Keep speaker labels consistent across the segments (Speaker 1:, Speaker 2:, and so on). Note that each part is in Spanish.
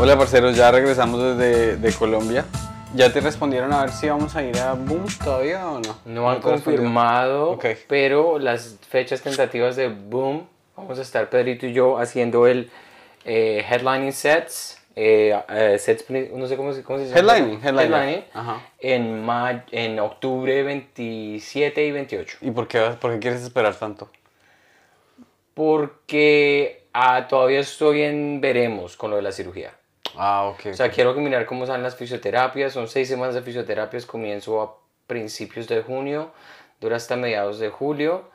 Speaker 1: Hola parceros, ya regresamos desde de Colombia. ¿Ya te respondieron a ver si vamos a ir a Boom todavía o no?
Speaker 2: No han confirmado,
Speaker 1: Ok.
Speaker 2: pero las fechas tentativas de Boom, vamos a estar Pedrito y yo haciendo el eh, headlining sets, eh, eh, sets, no sé cómo, se- cómo se llama.
Speaker 1: Headlining, headlining. Ajá.
Speaker 2: en, en octubre 27 y 28.
Speaker 1: ¿Y por qué, por qué quieres esperar tanto?
Speaker 2: Porque ah, todavía estoy en veremos con lo de la cirugía.
Speaker 1: Ah, ok.
Speaker 2: O sea, quiero que mirar cómo salen las fisioterapias. Son seis semanas de fisioterapias. Comienzo a principios de junio, dura hasta mediados de julio.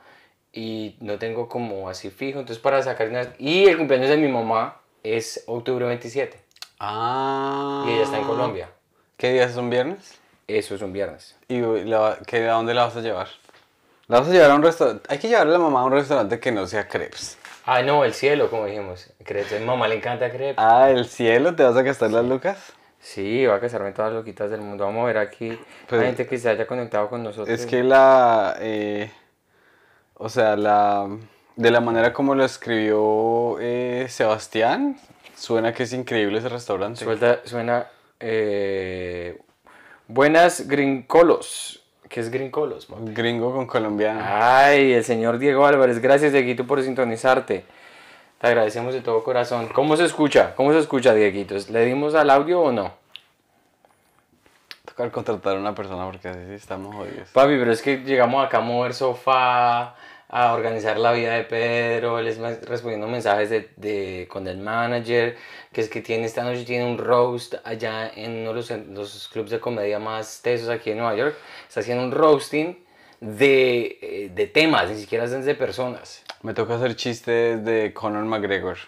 Speaker 2: Y no tengo como así fijo. Entonces, para sacar una... Y el cumpleaños de mi mamá es octubre 27.
Speaker 1: ah.
Speaker 2: Y ella está en Colombia.
Speaker 1: ¿Qué días son viernes?
Speaker 2: Eso es un viernes.
Speaker 1: ¿Y la- qué- a dónde la vas a llevar? La vas a llevar a un restaurante. Hay que llevar a la mamá a un restaurante que no sea crepes.
Speaker 2: Ah, no, el cielo, como dijimos. Crepes. A mi mamá le encanta crepes.
Speaker 1: Ah, el cielo, ¿te vas a gastar las lucas?
Speaker 2: Sí, va a casarme todas las loquitas del mundo. Vamos a ver aquí
Speaker 1: Pues-
Speaker 2: la gente que se haya conectado con nosotros.
Speaker 1: Es que la. eh, o sea, la. De la manera como lo escribió eh, Sebastián, suena que es increíble ese restaurante.
Speaker 2: Suelta, suena. eh, buenas grincolos. ¿Qué es grincolos?
Speaker 1: Gringo con colombiano.
Speaker 2: Ay, el señor Diego Álvarez. Gracias, Dieguito, por sintonizarte. Te agradecemos de todo corazón. ¿Cómo se escucha? ¿Cómo se escucha, Dieguito? ¿Le dimos al audio o no?
Speaker 1: Tocar contratar a una persona porque así sí estamos jodidos.
Speaker 2: Papi, pero es que llegamos acá a mover sofá, a organizar la vida de Pedro, él es respondiendo mensajes de, de- con el manager, que es que tiene esta noche tiene un roast allá en uno de los, los clubs de comedia más tesos aquí en Nueva York. Está haciendo un roasting de, eh, de temas, ni siquiera es de personas.
Speaker 1: Me toca hacer chistes de Conor McGregor.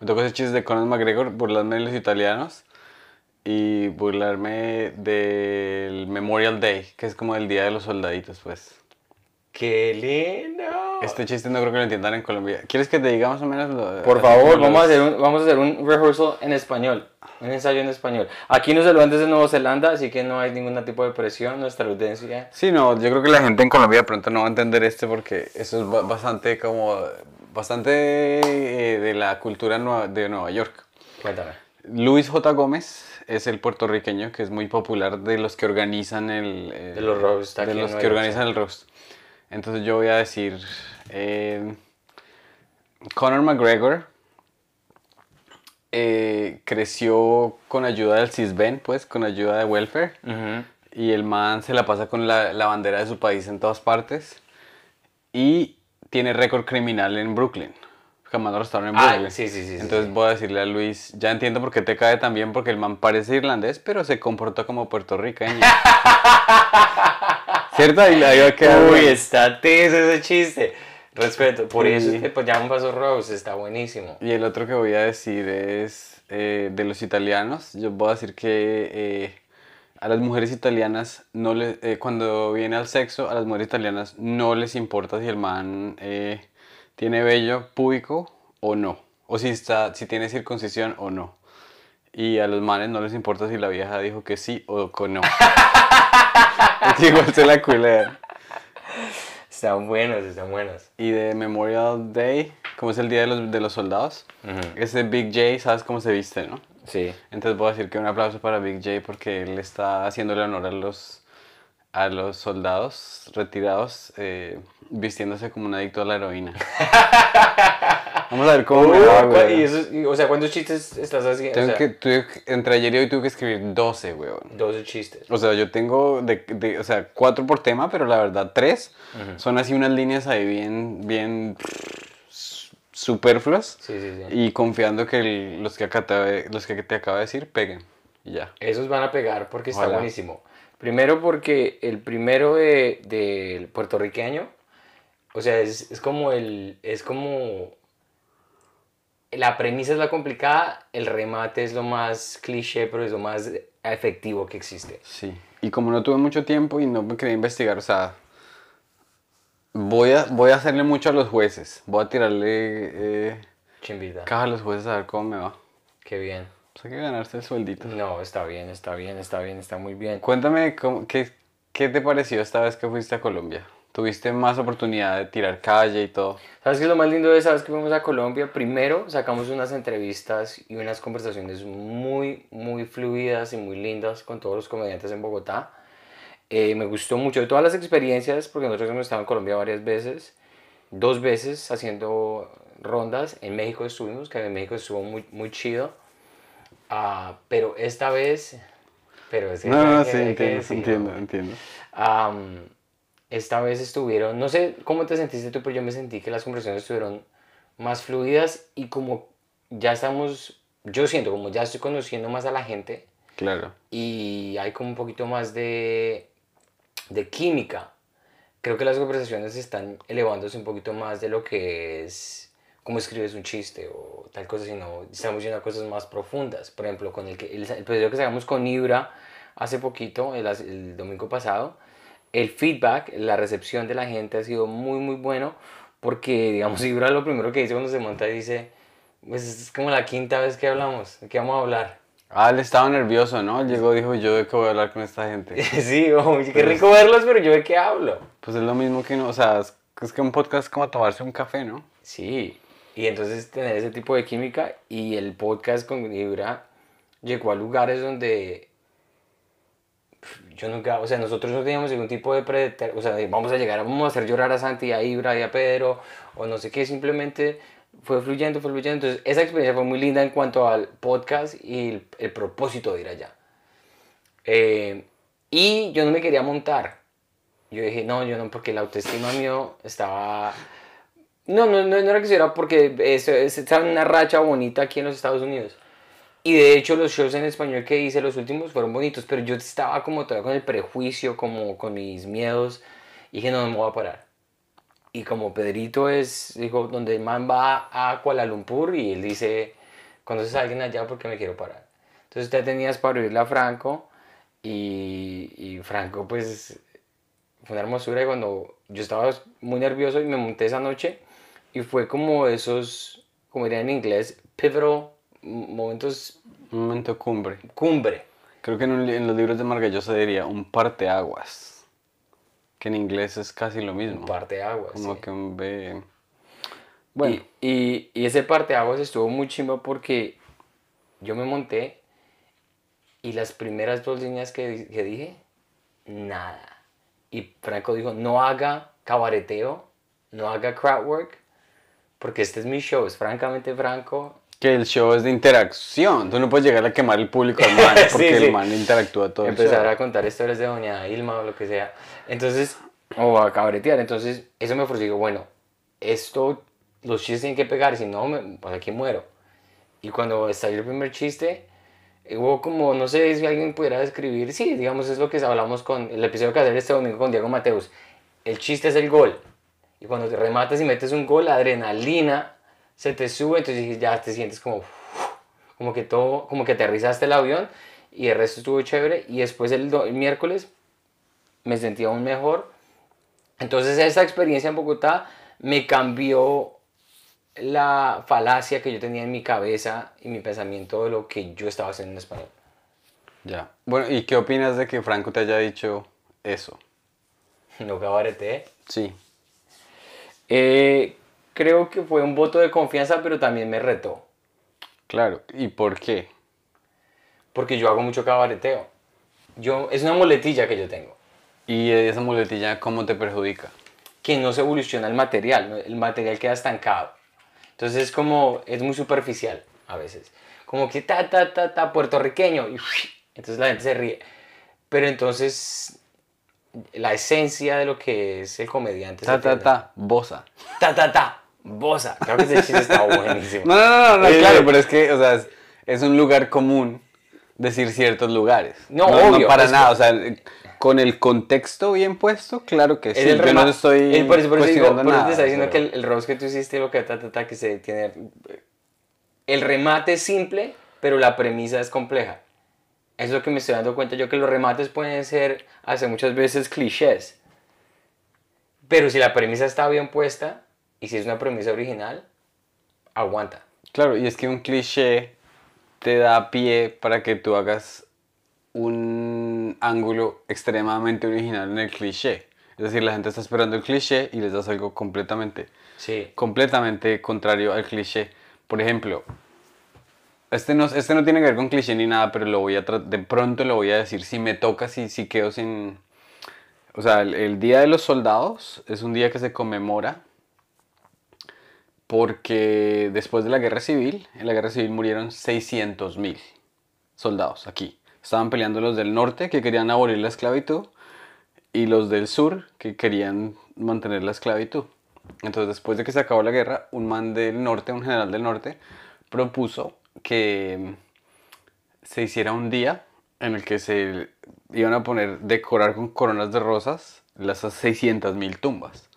Speaker 1: Me toca hacer chistes de Conor McGregor, burlarme de los italianos y burlarme del Memorial Day, que es como el Día de los Soldaditos, pues.
Speaker 2: ¡Qué lindo!
Speaker 1: Este chiste no creo que lo entiendan en Colombia. ¿Quieres que te diga más o menos lo
Speaker 2: Por favor, vamos a, hacer un, vamos a hacer un rehearsal en español, un ensayo en español. Aquí nos saludan desde Nueva Zelanda, así que no hay ningún tipo de presión, nuestra audiencia.
Speaker 1: Sí, no, yo creo que la gente en Colombia de pronto no va a entender este porque eso es ba- bastante como... Bastante eh, de la cultura de Nueva York.
Speaker 2: Cuéntame.
Speaker 1: Luis J. Gómez es el puertorriqueño que es muy popular de los que organizan el... eh,
Speaker 2: De los roasts aquí
Speaker 1: De los que organizan el roast. Entonces yo voy a decir... eh, Conor McGregor eh, creció con ayuda del CISBEN, pues, con ayuda de welfare. Y el man se la pasa con la, la bandera de su país en todas partes. Y tiene récord criminal en Brooklyn. Jamás lo restauró en
Speaker 2: Ah,
Speaker 1: Brooklyn.
Speaker 2: sí, sí, sí, sí,
Speaker 1: Entonces
Speaker 2: sí.
Speaker 1: voy a decirle a Luis, ya entiendo por qué te cae tan bien, porque el man parece irlandés, pero se comporta como puertorriqueño. ¿Cierto? Ahí, ahí va a quedar
Speaker 2: Uy,
Speaker 1: bueno.
Speaker 2: está teso ese chiste. Respeto, por eso
Speaker 1: Sí.
Speaker 2: es que pues, ya me pasó Rose, está buenísimo.
Speaker 1: Y el otro que voy a decir es eh, de los italianos. Yo voy a decir que eh, a las mujeres italianas, no le, eh, cuando viene al sexo, a las mujeres italianas no les importa si el man eh, tiene vello púbico o no. O si, está, si tiene circuncisión o no. Y a los manes no les importa si la vieja dijo que sí o que no. Igual se la culea.
Speaker 2: Están buenos, están buenos.
Speaker 1: Y de Memorial Day, como es el día de los, de los soldados, ese Big J, ¿sabes cómo se viste, no?
Speaker 2: Sí.
Speaker 1: Entonces voy a decir que un aplauso para Big J porque él está haciéndole honor a los, a los soldados retirados eh, vistiéndose como un adicto a la heroína. Vamos a ver cómo me va, güey.
Speaker 2: y eso- y, o sea, ¿cuántos chistes estás haciendo?
Speaker 1: Tengo
Speaker 2: O sea,
Speaker 1: que, tuve que- entre ayer y hoy tuve que escribir 12, weón.
Speaker 2: 12 chistes.
Speaker 1: O sea, yo tengo, de, de- o sea, cuatro por tema, pero la verdad tres son así unas líneas ahí bien, bien superfluas.
Speaker 2: Sí, sí, sí.
Speaker 1: Y confiando que el- los, que acá te, los que te acabo de decir peguen. Y ya.
Speaker 2: Esos van a pegar porque está
Speaker 1: Ojalá.
Speaker 2: buenísimo. Primero porque el primero de- del puertorriqueño, o sea, es, es como el, es como, la premisa es la complicada, el remate es lo más cliché, pero es lo más efectivo que existe.
Speaker 1: Sí. Y como no tuve mucho tiempo y no me quería investigar, o sea, voy a, voy a hacerle mucho a los jueces. Voy a tirarle eh,
Speaker 2: Chimbita.
Speaker 1: caja a los jueces a ver cómo me va.
Speaker 2: Qué bien.
Speaker 1: Pues hay que ganarse el sueldito.
Speaker 2: No, está bien, está bien, está bien, está muy bien.
Speaker 1: Cuéntame, cómo- qué, ¿qué te pareció esta vez que fuiste a Colombia? Tuviste más oportunidad de tirar calle y todo.
Speaker 2: ¿Sabes qué es lo más lindo de esa vez que fuimos a Colombia? Primero sacamos unas entrevistas y unas conversaciones muy, muy fluidas y muy lindas con todos los comediantes en Bogotá. Eh, me gustó mucho de todas las experiencias, porque nosotros hemos estado en Colombia varias veces, dos veces haciendo rondas. En México estuvimos, que en México estuvo muy, muy chido. Ah, pero esta vez... Pero es que
Speaker 1: No, no,
Speaker 2: que-
Speaker 1: sí,
Speaker 2: que
Speaker 1: entiendo,
Speaker 2: decirlo.
Speaker 1: entiendo, entiendo.
Speaker 2: Am, esta vez estuvieron, no sé cómo te sentiste tú, pero yo me sentí que las conversaciones estuvieron más fluidas y como ya estamos, yo siento como ya estoy conociendo más a la gente
Speaker 1: Claro.
Speaker 2: y hay como un poquito más de, de química. Creo que las conversaciones están elevándose un poquito más de lo que es cómo escribes un chiste o tal cosa, sino estamos yendo a cosas más profundas. Por ejemplo, con el, que, el, el episodio que sacamos con Ibra hace poquito, el, el domingo pasado, el feedback, la recepción de la gente ha sido muy, muy bueno porque, digamos, Ibra lo primero que dice cuando se monta dice, pues es como la quinta vez que hablamos, ¿de qué vamos a hablar?
Speaker 1: Ah, él estaba nervioso, ¿no? Llegó, dijo, yo de qué voy a hablar con esta gente.
Speaker 2: Sí, oye, qué rico verlos, pero yo de qué hablo.
Speaker 1: Pues es lo mismo que, no, o sea, es, es que un podcast es como tomarse un café, ¿no?
Speaker 2: Sí, y entonces tener ese tipo de química y el podcast con Ibra llegó a lugares donde yo nunca, o sea, nosotros no teníamos ningún tipo de predeter, o sea, vamos a llegar, vamos a hacer llorar a Santi, a Ibra y a Pedro, o no sé qué, simplemente fue fluyendo, fue fluyendo. Entonces, esa experiencia fue muy linda en cuanto al podcast y el, propósito de ir allá. Eh, y yo no me quería montar. Yo dije, no, yo no, porque la autoestima mío estaba... No, no, no, no era que era porque eso- es- estaba una racha bonita aquí en los Estados Unidos. Y de hecho los shows en español que hice los últimos fueron bonitos, pero yo estaba como todavía con el prejuicio, como con mis miedos. Y dije, no, no me voy a parar. Y como Pedrito es, dijo, donde el man va a Kuala Lumpur y él dice, ¿conoces a alguien allá? Porque me quiero parar. Entonces te tenías para oírle a Franco y, y Franco pues fue una hermosura y cuando yo estaba muy nervioso y me monté esa noche y fue como esos, como dirían en inglés, pivotal momentos
Speaker 1: Un momento cumbre.
Speaker 2: cumbre.
Speaker 1: Creo que en, un en los libros de Margallosa diría un parteaguas. Que en inglés es casi lo mismo.
Speaker 2: Parte de agua.
Speaker 1: Como
Speaker 2: sí.
Speaker 1: que un B. Bueno,
Speaker 2: Y, y, y ese parteaguas estuvo muy chimba porque yo me monté y las primeras dos líneas que, que dije, nada. Y Franco dijo, no haga cabareteo, no haga crowd work, porque este es mi show, es francamente franco.
Speaker 1: Que el show es de interacción. Tú no puedes llegar a quemar el público al man porque
Speaker 2: Sí, sí.
Speaker 1: el man interactúa todo el
Speaker 2: empezar
Speaker 1: show.
Speaker 2: a contar historias de doña Ilma o lo que sea. Entonces, o a cabretear. Entonces, eso me digo, bueno, esto, los chistes tienen que pegar, si no, me, pues aquí muero. Y cuando estalló el primer chiste, hubo como, no sé si alguien pudiera describir, sí, digamos, es lo que hablamos con el episodio que hacer este domingo con Diego Mateus. El chiste es el gol. Y cuando te rematas y metes un gol, la adrenalina se te sube, entonces ya te sientes como, como que todo, como que aterrizaste el avión y el resto estuvo chévere. Y después el, do- el miércoles me sentí aún mejor. Entonces esa experiencia en Bogotá me cambió la falacia que yo tenía en mi cabeza y mi pensamiento de lo que yo estaba haciendo en español.
Speaker 1: Ya. Bueno, ¿y qué opinas de que Franco te haya dicho eso?
Speaker 2: No cabareté.
Speaker 1: Sí.
Speaker 2: Eh, creo que fue un voto de confianza, pero también me retó.
Speaker 1: Claro. ¿Y por qué?
Speaker 2: Porque yo hago mucho cabareteo. Yo, es una muletilla que yo tengo.
Speaker 1: ¿Y esa muletilla cómo te perjudica?
Speaker 2: que no se evoluciona el material, el material queda estancado. Entonces es como, es muy superficial a veces. Como que ta, ta, ta, ta, puertorriqueño. Y entonces la gente se ríe. Pero entonces la esencia de lo que es el comediante.
Speaker 1: Ta, ta, ta, bosa.
Speaker 2: Ta, ta, ta, bosa. Creo que ese chiste está buenísimo.
Speaker 1: No, no, no, no,
Speaker 2: Eh,
Speaker 1: claro, pero es que, o sea, es, es un lugar común decir ciertos lugares.
Speaker 2: No, obvio,
Speaker 1: para
Speaker 2: es
Speaker 1: nada, o sea, con el contexto bien puesto, claro que sí.
Speaker 2: El
Speaker 1: yo no estoy
Speaker 2: el- por eso, por eso digo, por
Speaker 1: nada.
Speaker 2: te está diciendo
Speaker 1: pero-
Speaker 2: que el, el roast que tú hiciste, lo que ta, ta, ta, que se tiene... El remate es simple, pero la premisa es compleja. Es lo que me estoy dando cuenta yo, que los remates pueden ser, hace muchas veces, clichés. Pero si la premisa está bien puesta, y si es una premisa original, aguanta.
Speaker 1: Claro, y es que un cliché te da pie para que tú hagas un ángulo extremadamente original en el cliché. Es decir, la gente está esperando el cliché y les das algo completamente,
Speaker 2: Sí.
Speaker 1: completamente contrario al cliché. Por ejemplo, este no, este no tiene que ver con cliché ni nada, pero lo voy a de pronto lo voy a decir. Si me toca, si, si quedo sin... O sea, el, el Día de los Soldados es un día que se conmemora porque después de la Guerra Civil, en la Guerra Civil murieron 600 mil soldados aquí. Estaban peleando los del norte que querían abolir la esclavitud y los del sur que querían mantener la esclavitud. Entonces, después de que se acabó la guerra, un man del norte, un general del norte, propuso que se hiciera un día en el que se iban a poner, decorar con coronas de rosas las 600 mil tumbas.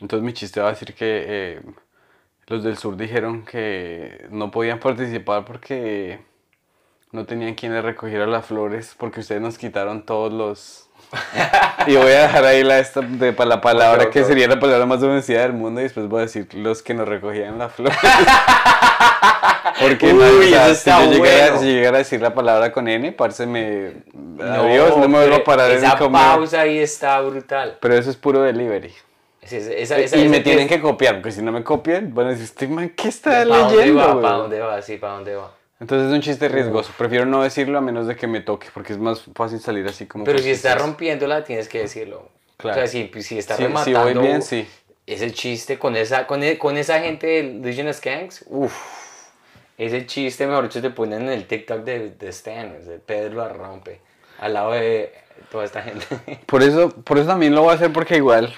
Speaker 1: Entonces mi chiste va a decir que eh, los del sur dijeron que no podían participar porque no tenían quien les recogiera las flores porque ustedes nos quitaron todos los... y voy a dejar ahí la, esta de, pa- la palabra que sería la palabra más bendecida del mundo y después voy a decir los que nos recogían las flores. Porque
Speaker 2: Uy,
Speaker 1: man, o sea, si, yo llegara,
Speaker 2: bueno.
Speaker 1: si llegara a decir la palabra con N, parce me... Adiós, no me vuelvo a parar en
Speaker 2: Esa pausa ahí está brutal.
Speaker 1: Pero eso es puro delivery.
Speaker 2: Esa- esa- esa-
Speaker 1: y
Speaker 2: esa-
Speaker 1: me tienen que copiar, porque si no me copian, van a decir, este man, ¿qué está
Speaker 2: ¿Pa' dónde
Speaker 1: leyendo?
Speaker 2: va?
Speaker 1: güey?"
Speaker 2: ¿Para dónde va? Sí, ¿para dónde va?
Speaker 1: Entonces es un chiste riesgoso. Prefiero no decirlo a menos de que me toque, porque es más fácil salir así como...
Speaker 2: Pero si está rompiéndola, tienes que decirlo.
Speaker 1: Claro.
Speaker 2: O sea, si, si está
Speaker 1: Sí, si
Speaker 2: rematando
Speaker 1: voy bien, sí.
Speaker 2: ese chiste con esa, con, e- con esa gente de Legion Skanks, uff, ese chiste, mejor dicho, te ponen en el TikTok de, de Stan, o sea, Pedro la rompe, al lado de toda esta gente.
Speaker 1: Por eso, por eso también lo voy a hacer, porque igual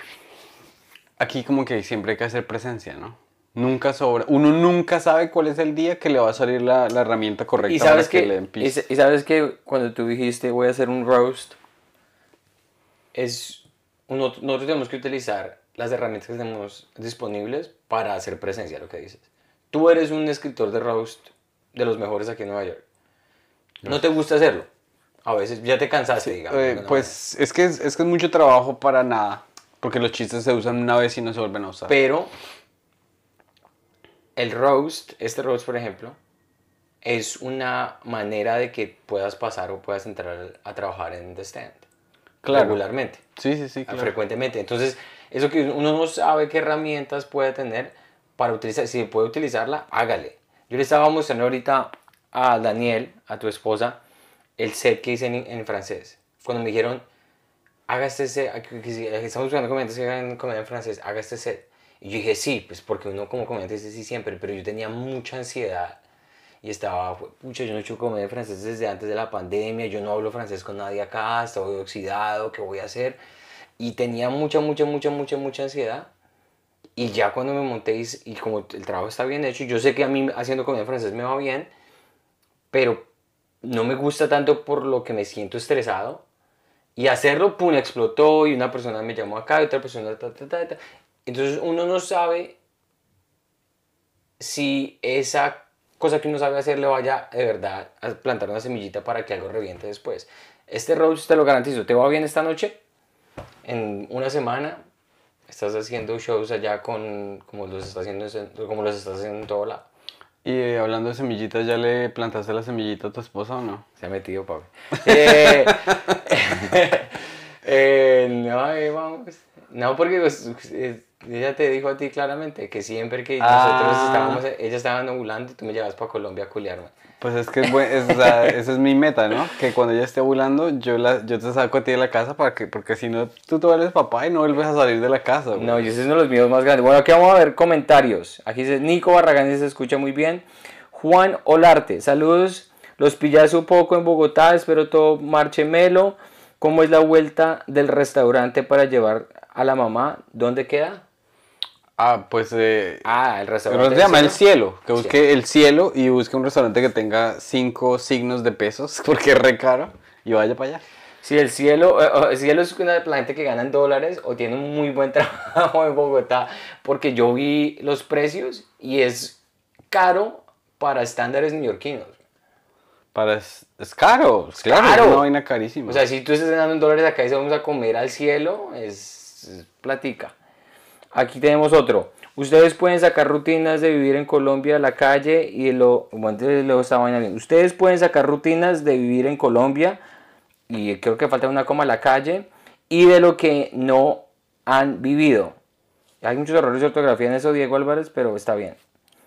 Speaker 1: aquí como que siempre hay que hacer presencia, ¿no? Nunca sobra. Uno nunca sabe cuál es el día que le va a salir la, la herramienta correcta
Speaker 2: y sabes
Speaker 1: para que,
Speaker 2: que,
Speaker 1: le empiece.
Speaker 2: y, y sabes que cuando tú dijiste voy a hacer un roast, es uno, nosotros tenemos que utilizar las herramientas que tenemos disponibles para hacer presencia, lo que dices. Tú eres un escritor de roast de los mejores aquí en Nueva York. No te gusta hacerlo. A veces ya te cansaste, digamos.
Speaker 1: Eh, pues es que es, es que es mucho trabajo para nada. Porque los chistes se usan una vez y no se vuelven a usar.
Speaker 2: Pero el roast, este roast por ejemplo, es una manera de que puedas pasar o puedas entrar a trabajar en The Stand.
Speaker 1: Claro.
Speaker 2: Regularmente,
Speaker 1: Sí, sí, sí. claro.
Speaker 2: frecuentemente. Entonces, eso que uno no sabe qué herramientas puede tener para utilizar, si puede utilizarla, hágale. Yo le estaba mostrando ahorita a Daniel, a tu esposa, el set que hice en, en francés. Cuando me dijeron, que si- estamos buscando comediantes que hagan comedia en francés, haga este set. Y yo dije, sí, pues porque uno como comediante dice sí siempre, pero yo tenía mucha ansiedad y estaba, pucha, yo no he hecho comedia en francés desde antes de la pandemia, yo no hablo francés con nadie acá, estoy oxidado, ¿qué voy a hacer? Y tenía mucha, mucha, mucha, mucha, mucha ansiedad. Y ya cuando me monté y, y como el trabajo está bien hecho, yo sé que a mí haciendo comedia en francés me va bien, pero no me gusta tanto por lo que me siento estresado. Y hacerlo, pum, explotó y una persona me llamó acá y otra persona... ta, ta, ta, ta. Entonces uno no sabe si esa cosa que uno sabe hacer le vaya de verdad a plantar una semillita para que algo reviente después. Este roast te lo garantizo. ¿Te va bien esta noche? En una semana estás haciendo shows allá con como los estás haciendo en- como los estás haciendo en todo lado.
Speaker 1: Y eh, hablando de semillitas, ¿ya le plantaste la semillita a tu esposa o no?
Speaker 2: Se ha metido, papi. Eh, eh, no, eh, vamos. No, porque pues, ella te dijo a ti claramente que siempre que nosotros
Speaker 1: Ah.
Speaker 2: estábamos, ella estaba ovulando y tú me llevas para Colombia a culiarme.
Speaker 1: Pues es que es buen- es, o sea, esa es mi meta, ¿no? Que cuando ella esté ovulando, yo, la, yo te saco a ti de la casa para que, porque si no, tú te vuelves papá y no vuelves a salir de la casa. güey.
Speaker 2: No, y ese es uno de los míos más grandes. Bueno, aquí vamos a ver comentarios. Aquí dice Nico Barragán, se escucha muy bien. Juan Olarte, saludos. Los pillaste un poco en Bogotá, espero todo marche melo. ¿Cómo es la vuelta del restaurante para llevar a la mamá? ¿Dónde queda?
Speaker 1: Ah, pues eh,
Speaker 2: Ah, el restaurante.
Speaker 1: se llama
Speaker 2: del
Speaker 1: El Cielo. Que busque El Cielo y busque un restaurante que tenga cinco signos de pesos, porque es re caro, y vaya para allá.
Speaker 2: Si el cielo, eh, eh, el cielo es una la gente que gana en dólares o tiene un muy buen trabajo en Bogotá, porque yo vi los precios y es caro para estándares neoyorquinos.
Speaker 1: Para, es, es caro, es claro,
Speaker 2: caro.
Speaker 1: es una vaina carísima.
Speaker 2: O sea, si tú estás ganando en dólares acá y se vamos a comer al cielo, es, es platica. Aquí tenemos otro. Ustedes pueden sacar rutinas de vivir en Colombia, la calle y lo. Bueno, luego esta vaina bien. Ustedes pueden sacar rutinas de vivir en Colombia y creo que falta una coma la calle y de lo que no han vivido. Hay muchos errores de ortografía en eso, Diego Álvarez, pero está bien.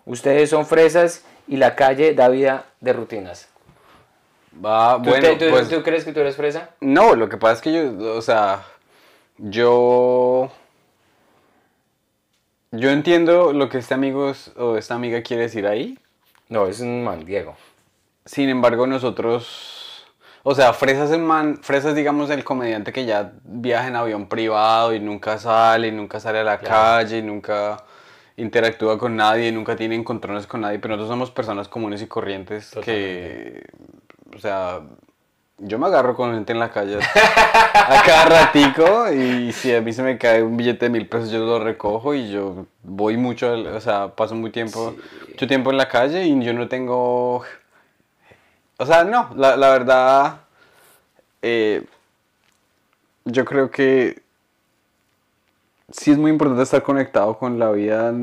Speaker 2: Ustedes son fresas y la calle da vida de rutinas.
Speaker 1: Va,
Speaker 2: ¿Tú,
Speaker 1: bueno,
Speaker 2: te- tú-
Speaker 1: pues,
Speaker 2: tú crees que tú eres fresa?
Speaker 1: no, lo que pasa es que yo, o sea, yo, yo entiendo lo que este amigo o esta amiga quiere decir ahí.
Speaker 2: No, es un man, Diego.
Speaker 1: Sin embargo, nosotros, o sea, Fresas es man, Fresas digamos el comediante que ya viaja en avión privado y nunca sale, y nunca sale a la
Speaker 2: Claro.
Speaker 1: calle, y nunca interactúa con nadie, nunca tiene encontrones con nadie, pero nosotros somos personas comunes y corrientes que, o sea, yo me agarro con gente en la calle a cada ratico y si a mí se me cae un billete de mil pesos yo lo recojo y yo voy mucho, o sea, paso muy tiempo, mucho tiempo en la calle y yo no tengo o sea, no, la, la verdad, eh, yo creo que sí es muy importante estar conectado con la vida,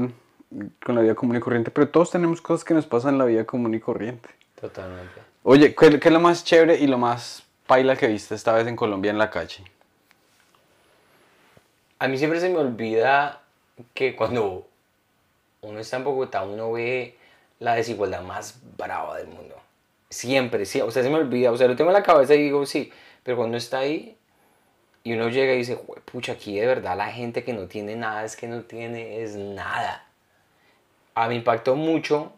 Speaker 1: con la vida común y corriente, pero todos tenemos cosas que nos pasan en la vida común y corriente.
Speaker 2: Totalmente.
Speaker 1: Oye, ¿qué, qué es lo más chévere y lo más paila que viste esta vez en Colombia en la calle?
Speaker 2: A mí siempre se me olvida que cuando uno está en Bogotá, uno ve la desigualdad más brava del mundo. Siempre, sí. O sea, se me olvida. O sea, lo tengo en la cabeza y digo, sí. Pero cuando está ahí y uno llega y dice, "Jue- pucha, aquí de verdad la gente que no tiene nada es que no tiene es nada. A mí impactó mucho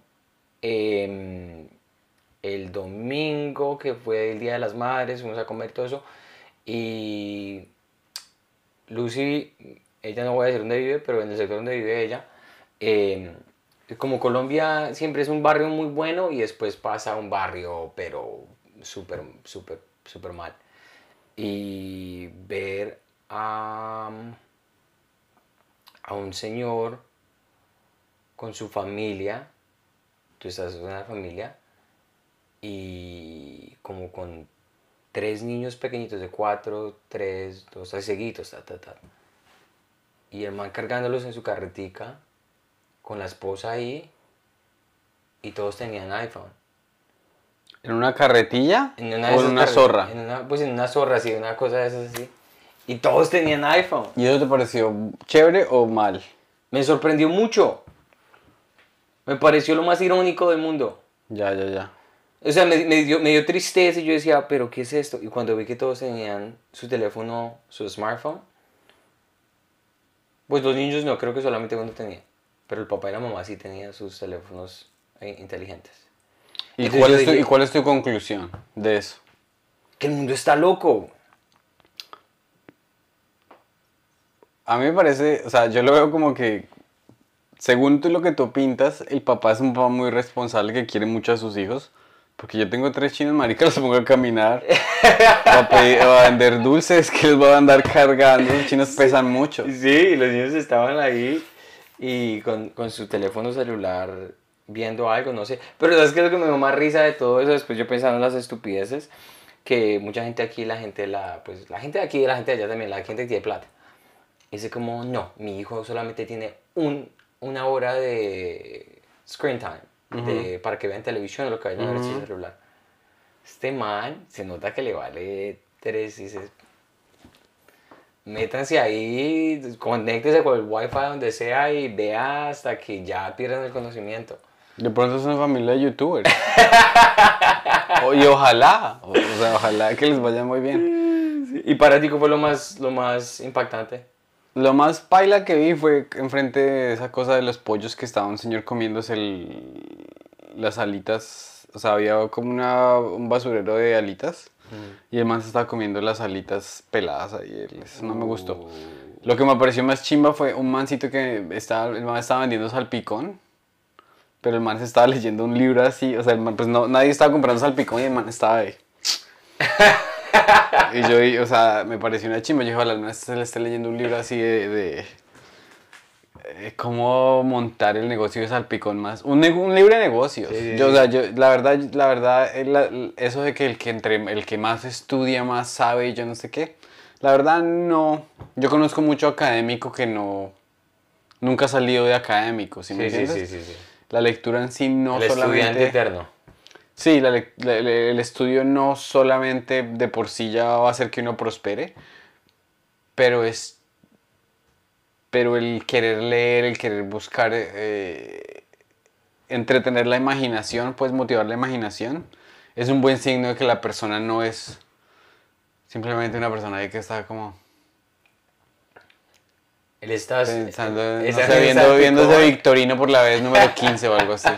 Speaker 2: em, el domingo, que fue el Día de las Madres, fuimos a comer todo eso. Y Lucy, ella no voy a decir dónde vive, pero en el sector donde vive ella, eh, como Colombia siempre es un barrio muy bueno y después pasa a un barrio, pero súper, súper, súper mal. Y ver a, a un señor con su familia, tú estás en una familia, y como con tres niños pequeñitos de cuatro, tres, dos, tres seguidos, ta, ta, ta. Y el man cargándolos en su carretica, con la esposa ahí, y todos tenían iPhone.
Speaker 1: ¿En una carretilla
Speaker 2: En una,
Speaker 1: o en una zorra?
Speaker 2: En una, pues en una zorra, sí, una cosa de esas así. Y todos tenían iPhone.
Speaker 1: ¿Y eso te pareció chévere o mal?
Speaker 2: Me sorprendió mucho. Me pareció lo más irónico del mundo.
Speaker 1: Ya, ya, ya.
Speaker 2: O sea, me, me dio, me dio tristeza y yo decía, pero ¿qué es esto? Y cuando vi que todos tenían su teléfono, su smartphone, pues los niños no, creo que solamente uno tenía. Pero el papá y la mamá sí tenían sus teléfonos eh, inteligentes.
Speaker 1: ¿Y cuál, es tu, ¿Y cuál es tu conclusión de eso?
Speaker 2: Que el mundo está loco.
Speaker 1: A mí me parece, o sea, yo lo veo como que, según tú lo que tú pintas, el papá es un papá muy responsable que quiere mucho a sus hijos. Porque yo tengo tres chinos, marica, los pongo a caminar, o a, pedir- a vender dulces que les voy a andar cargando. Los chinos pesan mucho.
Speaker 2: Sí, los niños estaban ahí y con, con su teléfono celular viendo algo, no sé. Pero ¿sabes qué es lo que me dio más risa de todo eso? Después yo pensando en las estupideces, que mucha gente aquí, la gente, la, pues, la gente de aquí y la gente de allá también, la gente que tiene plata, dice como, no, mi hijo solamente tiene un, una hora de screen time de, para que vean televisión o lo que vayan a ver en su celular. Este man se nota que le vale tres, dices, métanse ahí, conéctese con el wifi donde sea y vea hasta que ya pierdan el conocimiento.
Speaker 1: De pronto es una familia de youtubers. O- y ojalá, o, o sea, ojalá que les vaya muy bien.
Speaker 2: ¿Y para ti qué fue lo más, lo más impactante?
Speaker 1: Lo más paila que vi fue enfrente de esa cosa de los pollos que estaba un señor comiéndose el- las alitas. O sea, había como una, un basurero de alitas. Y el man se estaba comiendo las alitas peladas ahí. Eso no me gustó. Lo que me pareció más chimba fue un mancito que estaba, el man estaba vendiendo salpicón. Pero el man se estaba leyendo un libro así. O sea, el man, pues no, nadie estaba comprando salpicón y el man estaba ahí. Y yo, y, o sea, me pareció una chimba. Yo dije, ojalá no se le esté leyendo un libro así de, de, eh, cómo montar el negocio de salpicón más. Un, un libro de negocios.
Speaker 2: Sí, sí,
Speaker 1: yo, o
Speaker 2: sí.
Speaker 1: sea, yo, la verdad, la verdad, la- eso de que el que entre, el que más estudia más sabe y yo no sé qué. La verdad, no. Yo conozco mucho académico que no. Nunca ha salido de académico, ¿sí me entiendes?
Speaker 2: sí, sí.
Speaker 1: La lectura en sí no
Speaker 2: el
Speaker 1: solamente.
Speaker 2: estudiante eterno.
Speaker 1: Sí, la el estudio no solamente de por sí ya va a hacer que uno prospere, pero es pero el querer leer, el querer buscar eh, entretener la imaginación, pues motivar la imaginación, es un buen signo de que la persona no es simplemente una persona ahí que está como
Speaker 2: Él está
Speaker 1: pensando, en-
Speaker 2: esa
Speaker 1: no sé, viendo, ese Victorino por la vez número 15 o algo así.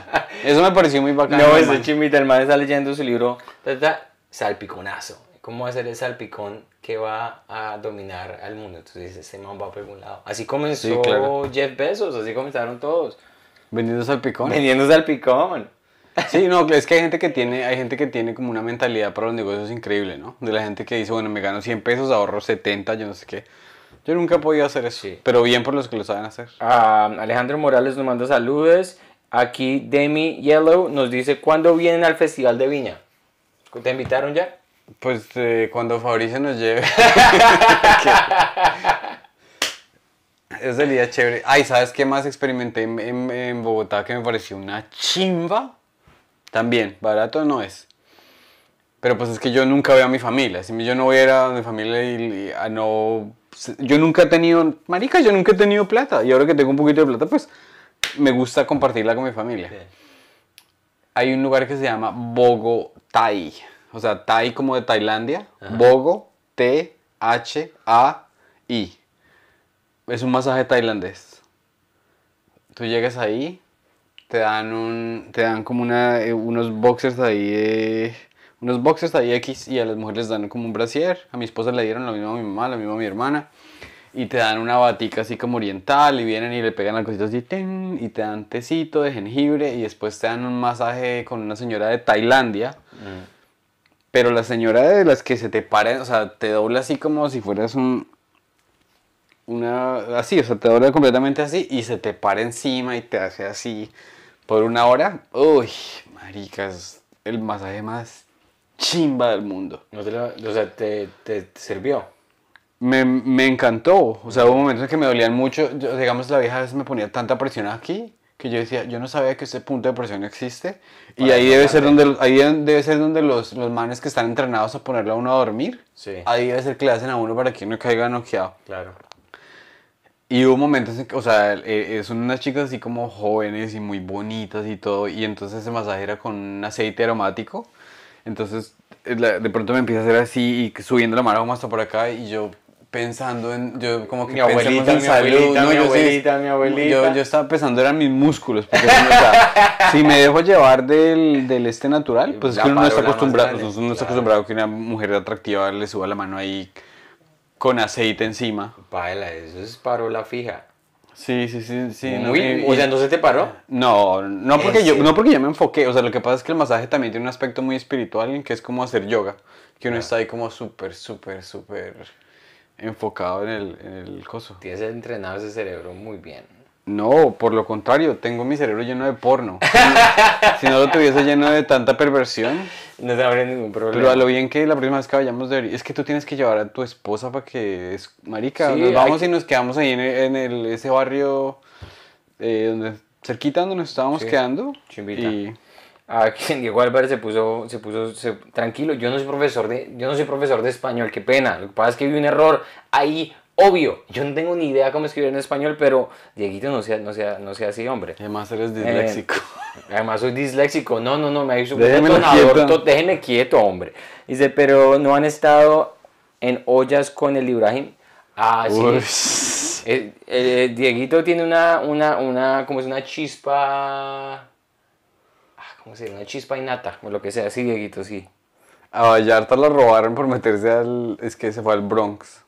Speaker 1: Eso me pareció muy bacano.
Speaker 2: No, ese chimita, el man está leyendo su libro, ta, ta, salpiconazo. ¿Cómo va a ser el salpicón que va a dominar al mundo? Entonces dice, este man va por algún lado. Así comenzó
Speaker 1: Sí, claro.
Speaker 2: Jeff Bezos, así comenzaron todos.
Speaker 1: Vendiendo salpicón.
Speaker 2: Vendiendo salpicón.
Speaker 1: Sí, no, es que hay gente que tiene, hay gente que tiene como una mentalidad para los negocios increíble, ¿no? De la gente que dice, bueno, me gano 100 pesos, ahorro 70, yo no sé qué. Yo nunca he podido hacer eso,
Speaker 2: Sí.
Speaker 1: pero bien por los que lo saben hacer.
Speaker 2: Ah, Alejandro Morales nos manda saludos. Aquí Demi Yellow nos dice, ¿cuándo vienen al Festival de Viña? ¿Te invitaron ya?
Speaker 1: Pues eh, cuando Fabricio nos lleve. Eso sería chévere. Ay, ¿sabes qué más experimenté en, en- en Bogotá que me pareció una chimba? También, barato no es. Pero pues es que yo nunca veo a mi familia. Si yo no voy a ir a mi familia y, y a no... Yo nunca he tenido... Marica, yo nunca he tenido plata. Y ahora que tengo un poquito de plata, pues me gusta compartirla con mi familia hay un lugar que se llama Bogo Thai. O sea, Thai como de Tailandia. Bogo, T-H-A-I. Es un masaje tailandés. Tú llegas ahí, te dan un, te dan como una, eh, unos boxers ahí, eh, unos boxers ahí X y a las mujeres les dan como un brasier. A mi esposa le dieron lo mismo a mi mamá, lo mismo a mi hermana. Y te dan una batica así como oriental y vienen y le pegan al cosito así ¡tin! y te dan tecito de jengibre y después te dan un masaje con una señora de Tailandia. Pero la señora de las que se te paren, o sea, te dobla así como si fueras un... Una... Así, o sea, te dobla completamente así y se te para encima y te hace así por una hora. Uy, maricas, el masaje más chimba del mundo.
Speaker 2: No te lo- o sea, te, te- te sirvió.
Speaker 1: Me, me encantó. O sea, hubo momentos en que me dolían mucho. Yo, digamos, la vieja a veces me ponía tanta presión aquí que yo decía, yo no sabía que ese punto de presión existe. Y
Speaker 2: Para
Speaker 1: ahí debe ser donde, ahí debe ser donde los, los manes que están entrenados a ponerle a uno a dormir.
Speaker 2: Sí.
Speaker 1: Ahí debe ser que le hacen a uno para que uno caiga noqueado.
Speaker 2: Claro.
Speaker 1: Y hubo momentos en que, o sea, eh, eh, son unas chicas así como jóvenes y muy bonitas y todo, y entonces ese masaje era con un aceite aromático. Entonces, eh, de pronto me empieza a hacer así y subiendo la mano hasta por acá, y yo pensando en, yo como que
Speaker 2: Mi abuelita, mi
Speaker 1: salud.
Speaker 2: abuelita, mi
Speaker 1: yo sí-
Speaker 2: abuelita, mi abuelita.
Speaker 1: Yo, yo estaba pensando eran mis músculos, porque si, no, o sea, si me dejo llevar del, del este natural, pues es que uno no está acostumbrado,
Speaker 2: grande,
Speaker 1: uno no está
Speaker 2: claro.
Speaker 1: acostumbrado que una mujer atractiva le suba la mano ahí con aceite encima.
Speaker 2: Paela, eso es parola fija.
Speaker 1: Sí, sí, sí, sí. no,
Speaker 2: Muy-
Speaker 1: y-
Speaker 2: o sea, ¿no se te paró?
Speaker 1: no, no porque,
Speaker 2: ¿En
Speaker 1: yo, no porque yo me enfoqué, o sea, lo que pasa es que el masaje también tiene un aspecto muy espiritual, que es como hacer yoga, que uno está ahí como súper, súper, súper enfocado en el, en el coso.
Speaker 2: Tienes entrenado ese cerebro muy bien.
Speaker 1: No, por lo contrario, tengo mi cerebro lleno de porno. si no lo tuviese lleno de tanta perversión,
Speaker 2: No te abre ningún problema.
Speaker 1: pero a lo bien que la próxima vez que vayamos debería- es que tú tienes que llevar a tu esposa para que es marica,
Speaker 2: Sí,
Speaker 1: nos vamos y nos quedamos ahí en, el- en el- ese barrio eh, donde cerquita donde nos estábamos
Speaker 2: Sí,
Speaker 1: quedando
Speaker 2: chimbita.
Speaker 1: y
Speaker 2: Aquí Diego Álvarez se puso, se puso se- tranquilo. Yo no soy profesor de, yo no soy profesor de español, qué pena. Lo que pasa es que vi un error ahí, obvio. Yo no tengo ni idea cómo escribir en español, pero Dieguito no sea, no sea, no sea así, hombre.
Speaker 1: además eres disléxico.
Speaker 2: Además soy disléxico. No, no, no, me ha dicho detonador.
Speaker 1: quieto.
Speaker 2: to- Déjenme quieto, hombre. Dice, pero no han estado en ollas con el Ibrahim. Ah, sí.
Speaker 1: Uy.
Speaker 2: Eh, eh, Dieguito tiene una, una, una, como es una chispa, ah, ¿cómo se llama? Una chispa innata, o lo que sea, sí, Dieguito, sí.
Speaker 1: A Vallarta lo robaron por meterse al es que se fue al Bronx.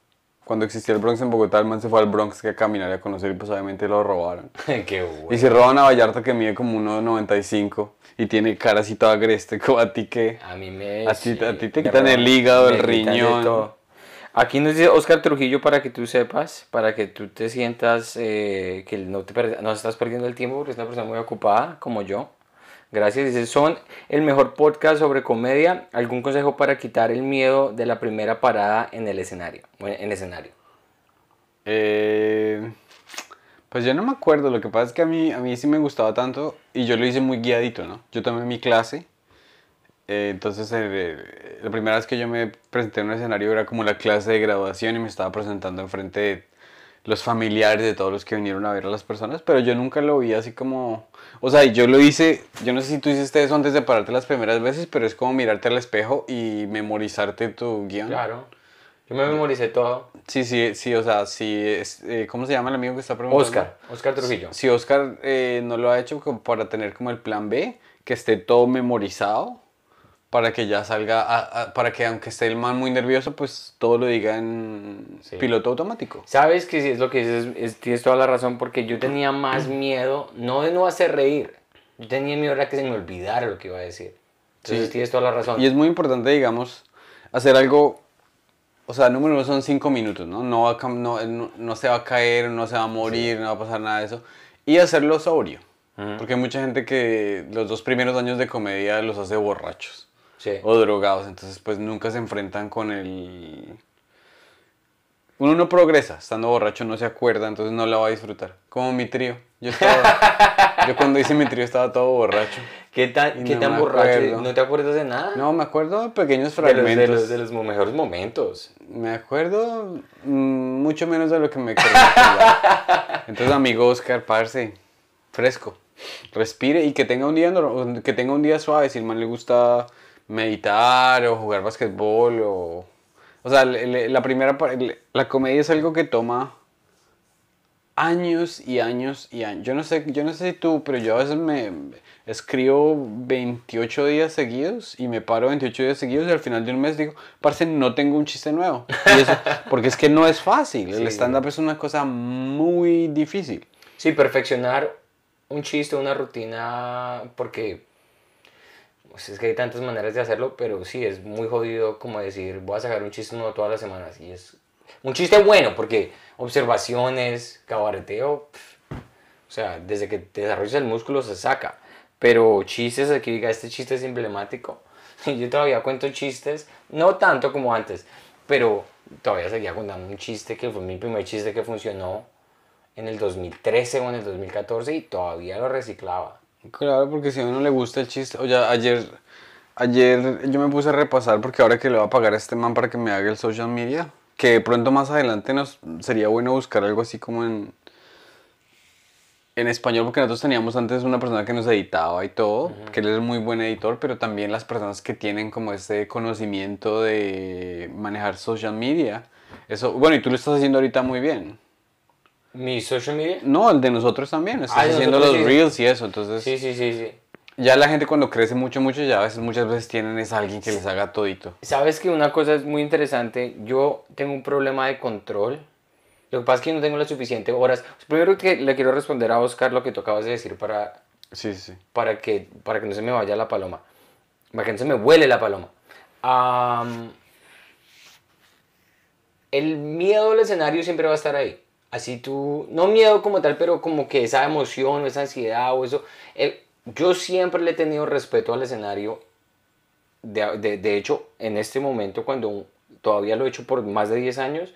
Speaker 1: Cuando existía el Bronx en Bogotá, el man se fue al Bronx que a caminar y a conocer y pues obviamente lo robaron.
Speaker 2: Qué
Speaker 1: Y se roban a Vallarta que mide como 1,95 y tiene cara así toda agreste, como a ti que...
Speaker 2: A mí me...
Speaker 1: A ti- a ti te quitan el hígado, el riñón.
Speaker 2: Aquí nos dice Oscar Trujillo para que tú sepas, para que tú te sientas eh, que no, te no estás perdiendo el tiempo porque es una persona muy ocupada como yo. Gracias. Dice, son el mejor podcast sobre comedia. ¿Algún consejo para quitar el miedo de la primera parada en el escenario? En escenario.
Speaker 1: Eh, pues yo no me acuerdo, lo que pasa es que a mí, a mí sí me gustaba tanto y yo lo hice muy guiadito, ¿no? Yo tomé mi clase Eh, entonces, eh, la primera vez que yo me presenté en un escenario era como la clase de graduación y me estaba presentando enfrente de los familiares de todos los que vinieron a ver a las personas, pero yo nunca lo vi así como... O sea, yo lo hice, yo no sé si tú hiciste eso antes de pararte las primeras veces, pero es como mirarte al espejo y memorizarte tu guion.
Speaker 2: Claro. Yo me memoricé todo.
Speaker 1: Sí, sí, sí, o sea, sí, es, eh, ¿cómo se llama el amigo que está preguntando?
Speaker 2: Oscar, Oscar Trujillo.
Speaker 1: Si Oscar eh, no lo ha hecho como para tener como el plan B, que esté todo memorizado, para que ya salga, a- a- para que aunque esté el man muy nervioso, pues todo lo diga en
Speaker 2: Sí.
Speaker 1: piloto automático.
Speaker 2: Sabes que sí es lo que dices, es- tienes toda la razón, porque yo tenía más miedo, no de no hacer reír, yo tenía miedo de que se me olvidara lo que iba a decir. Entonces
Speaker 1: Sí.
Speaker 2: tienes toda la razón.
Speaker 1: Y es muy importante, digamos, hacer algo, o sea, número uno son cinco minutos, ¿no? No, va a no, no, no se va a caer, no se va a morir, no va a pasar nada de eso. Y hacerlo sobrio. Porque hay mucha gente que los dos primeros años de comedia los hace borrachos
Speaker 2: Sí.
Speaker 1: o drogados, entonces pues nunca se enfrentan con el... Uno no progresa, estando borracho no se acuerda, entonces no la va a disfrutar. Como mi trío. Yo, estaba, yo cuando hice mi trío estaba todo borracho.
Speaker 2: ¿Qué tan, qué
Speaker 1: no
Speaker 2: tan borracho?
Speaker 1: acuerdo.
Speaker 2: ¿No te acuerdas de nada?
Speaker 1: No, me acuerdo de pequeños
Speaker 2: de los, de,
Speaker 1: fragmentos.
Speaker 2: los, de los mejores momentos.
Speaker 1: Me acuerdo mm, mucho menos de lo que me recordar. Entonces, amigo Oscar, parce, fresco. Respire y que tenga un día que tenga un día suave. Si al man le gusta meditar o jugar basquetbol o o sea, la primera la comedia es algo que toma años y años y años. Yo no sé, yo no sé si tú, pero yo a veces me escribo 28 días seguidos y me paro 28 días seguidos y al final de un mes digo, parce, no tengo un chiste nuevo. Y eso- porque es que no es fácil. El
Speaker 2: Sí.
Speaker 1: stand-up es una cosa muy difícil.
Speaker 2: Sí, perfeccionar un chiste, una rutina, porque pues, es que hay tantas maneras de hacerlo, pero sí, es muy jodido como decir, voy a sacar un chiste nuevo todas las semanas. Y es un chiste bueno, porque observaciones, cabareteo, o sea, desde que desarrollas el músculo se saca. Pero chistes, aquí diga, este chiste es emblemático. Yo todavía cuento chistes, no tanto como antes, pero todavía seguía contando un chiste que fue mi primer chiste que funcionó en el 2013 o en el 2014 y todavía lo reciclaba.
Speaker 1: Claro, porque si a uno le gusta el chiste, oye, ayer, ayer yo me puse a repasar porque ahora que le voy a pagar a este man para que me haga el social media, que de pronto más adelante nos sería bueno buscar algo así como en en español porque nosotros teníamos antes una persona que nos editaba y todo, que él es muy buen editor, pero también las personas que tienen como ese conocimiento de manejar social media. Eso, bueno, y tú lo estás haciendo ahorita muy bien.
Speaker 2: ¿Mi social media?
Speaker 1: No, el de nosotros también. Estás
Speaker 2: Ah,
Speaker 1: haciendo los
Speaker 2: sí.
Speaker 1: reels y eso, entonces
Speaker 2: Sí, sí, sí, sí.
Speaker 1: ya la gente cuando crece mucho, mucho, ya a veces, muchas veces tienen es alguien que les haga todito.
Speaker 2: Sabes que una cosa es muy interesante, yo tengo un problema de control. Lo que pasa es que no tengo las suficientes horas. Primero que le quiero responder a Oscar lo que tú acabas de decir para,
Speaker 1: Sí, sí.
Speaker 2: para, que, para que no se me vaya la paloma. Para que no se me vuele la paloma. Am, el miedo al escenario siempre va a estar ahí. Así tú, no miedo como tal, pero como que esa emoción o esa ansiedad o eso. el- yo siempre le he tenido respeto al escenario. De, de- de hecho, en este momento, cuando todavía lo he hecho por más de 10 años,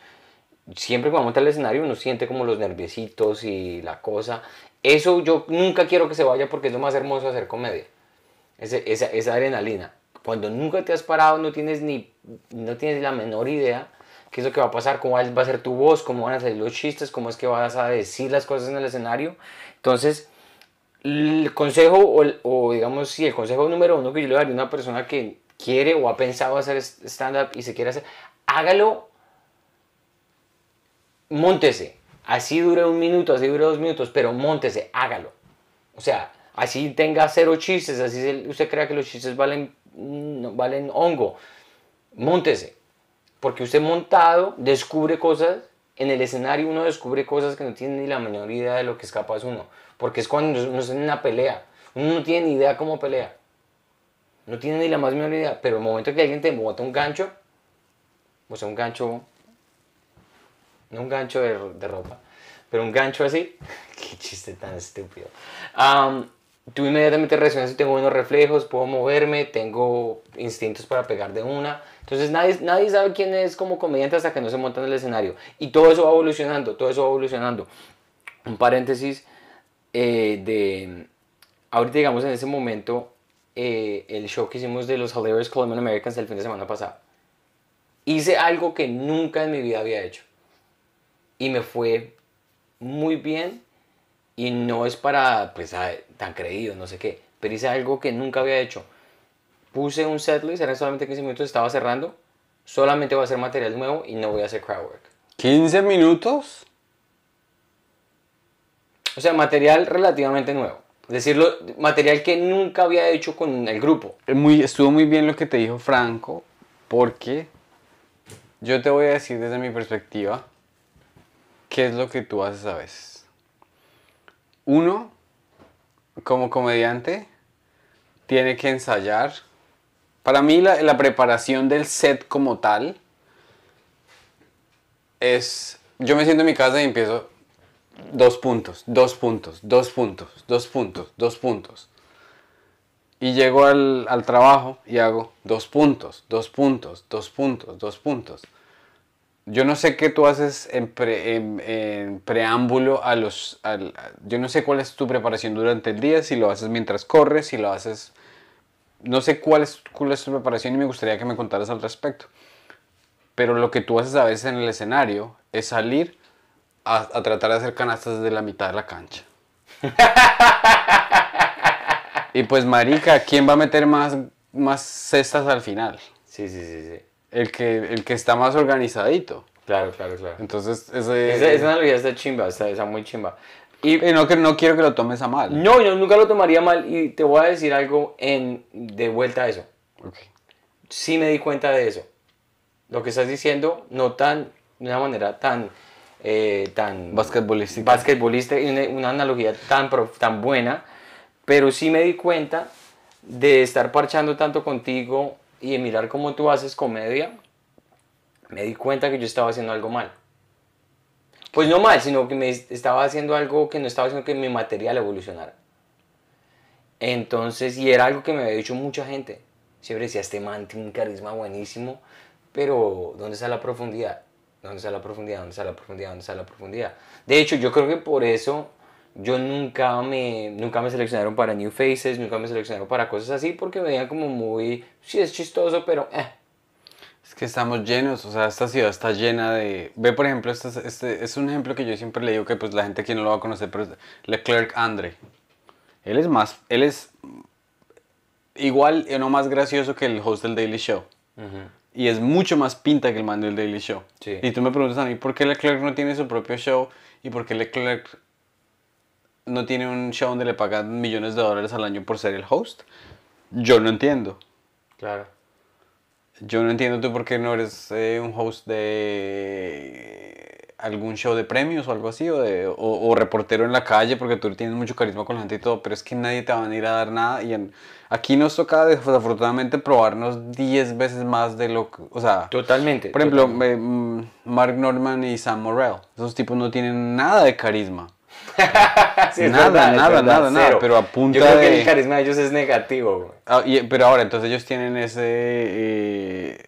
Speaker 2: siempre que vamos al escenario uno siente como los nerviositos y la cosa. Eso yo nunca quiero que se vaya porque es lo más hermoso hacer comedia. Ese- esa, esa adrenalina. Cuando nunca te has parado, no tienes ni no tienes la menor idea qué es lo que va a pasar, cómo va a ser tu voz, cómo van a salir los chistes, cómo es que vas a decir las cosas en el escenario. Entonces, el consejo, o, digamos, sí, el consejo número uno que yo le daría a una persona que quiere o ha pensado hacer stand-up y se quiere hacer, hágalo móntese. Así dure un minuto, así dure dos minutos, pero móntese, hágalo. O sea, así tenga cero chistes, así usted crea que los chistes valen, mm, valen hongo. Móntese. Porque usted montado descubre cosas, en el escenario uno descubre cosas que no tiene ni la menor idea de lo que es capaz uno. Porque es cuando uno está en una pelea. Uno no tiene ni idea cómo pelea. No tiene ni la más menor idea. Pero el momento que alguien te bota un gancho, o sea, un gancho no un gancho de, de ropa, pero un gancho así. Qué chiste tan estúpido. Am, tú inmediatamente reaccionas y tengo buenos reflejos, puedo moverme, tengo instintos para pegar de una. Entonces nadie, nadie sabe quién es como comediante hasta que no se monta en el escenario. Y todo eso va evolucionando, todo eso va evolucionando. Un paréntesis eh, de... Ahorita digamos en ese momento eh, el show que hicimos de los Hilarious Colombian Americans el fin de semana pasado. Hice algo que nunca en mi vida había hecho. Y me fue muy bien. Y no es para, pues, tan creído, no sé qué. Pero hice algo que nunca había hecho. Puse un setlist, eran solamente 15 minutos, estaba cerrando. Solamente voy a hacer material nuevo y no voy a hacer crowdwork.
Speaker 1: 15 minutos.
Speaker 2: O sea, material relativamente nuevo. Es decir, lo- material que nunca había hecho con el grupo.
Speaker 1: Muy, estuvo muy bien lo que te dijo Franco, porque yo te voy a decir desde mi perspectiva qué es lo que tú haces a veces. Uno, como comediante, tiene que ensayar. Para mí la, la preparación del set como tal es... Yo me siento en mi casa y empiezo dos puntos, dos puntos, dos puntos, dos puntos, dos puntos. Y llego al, al trabajo y hago dos puntos, dos puntos, dos puntos, dos puntos. Yo no sé qué tú haces en, pre- en- en preámbulo a los... al- yo no sé cuál es tu preparación durante el día, si lo haces mientras corres, si lo haces... No sé cuál es, cuál es tu preparación y me gustaría que me contaras al respecto. Pero lo que tú haces a veces en el escenario es salir a, a tratar de hacer canastas desde la mitad de la cancha. y pues marica, ¿quién va a meter más, más cestas al final?
Speaker 2: Sí, sí, sí, sí.
Speaker 1: El que, el que está más organizadito.
Speaker 2: Claro, claro, claro.
Speaker 1: Entonces, ese...
Speaker 2: Esa, esa analogía está chimba, está, está muy chimba. Y
Speaker 1: Eh, no, no quiero que lo tomes a mal.
Speaker 2: no, yo nunca lo tomaría mal y te voy a decir algo en, de vuelta a eso.
Speaker 1: Ok.
Speaker 2: Sí me di cuenta de eso. Lo que estás diciendo, no tan, de una manera tan, eh, tan
Speaker 1: Basquetbolística.
Speaker 2: basquetbolista y una, una analogía tan, tan buena, pero sí me di cuenta de estar parchando tanto contigo y de mirar cómo tú haces comedia, me di cuenta que yo estaba haciendo algo mal. Pues no mal, sino que me est- estaba haciendo algo que no estaba haciendo que mi material evolucionara. Entonces, y era algo que me había dicho mucha gente. Siempre decía, este man tiene un carisma buenísimo, pero ¿dónde está la profundidad? ¿Dónde está la profundidad? ¿Dónde está la profundidad? ¿Dónde está la profundidad? De hecho, yo creo que por eso yo nunca me, nunca me seleccionaron para New Faces, nunca me seleccionaron para cosas así, porque me veían como muy, sí, es chistoso, pero eh.
Speaker 1: Es que estamos llenos, o sea, esta ciudad está llena de... Ve, por ejemplo, este, es- este es un ejemplo que yo siempre le digo que pues la gente aquí no lo va a conocer, pero es Leclerc Andre. Él es más, él es igual o no más gracioso que el host del Daily Show. Y es mucho más pinta que el man del Daily Show.
Speaker 2: Sí.
Speaker 1: Y tú me preguntas a mí, ¿por qué Leclerc no tiene su propio show? ¿Y por qué Leclerc no tiene un show donde le pagan millones de dólares al año por ser el host? Yo no entiendo.
Speaker 2: Claro.
Speaker 1: Yo no entiendo tú por qué no eres eh, un host de algún show de premios o algo así, o, de, o, o reportero en la calle, porque tú tienes mucho carisma con la gente y todo, pero es que nadie te va a venir a dar nada. Y en- aquí nos toca desafortunadamente probarnos 10 veces más de lo que, o sea,
Speaker 2: Totalmente.
Speaker 1: por ejemplo,
Speaker 2: totalmente.
Speaker 1: eh, mm, Mark Norman y Sam Morrell, esos tipos no tienen nada de carisma.
Speaker 2: Sí,
Speaker 1: nada,
Speaker 2: verdad,
Speaker 1: nada, nada, nada, pero a punta
Speaker 2: Yo creo que
Speaker 1: de-
Speaker 2: el carisma de ellos es negativo, güey.
Speaker 1: Ah, y- pero ahora, entonces ellos tienen ese, eh,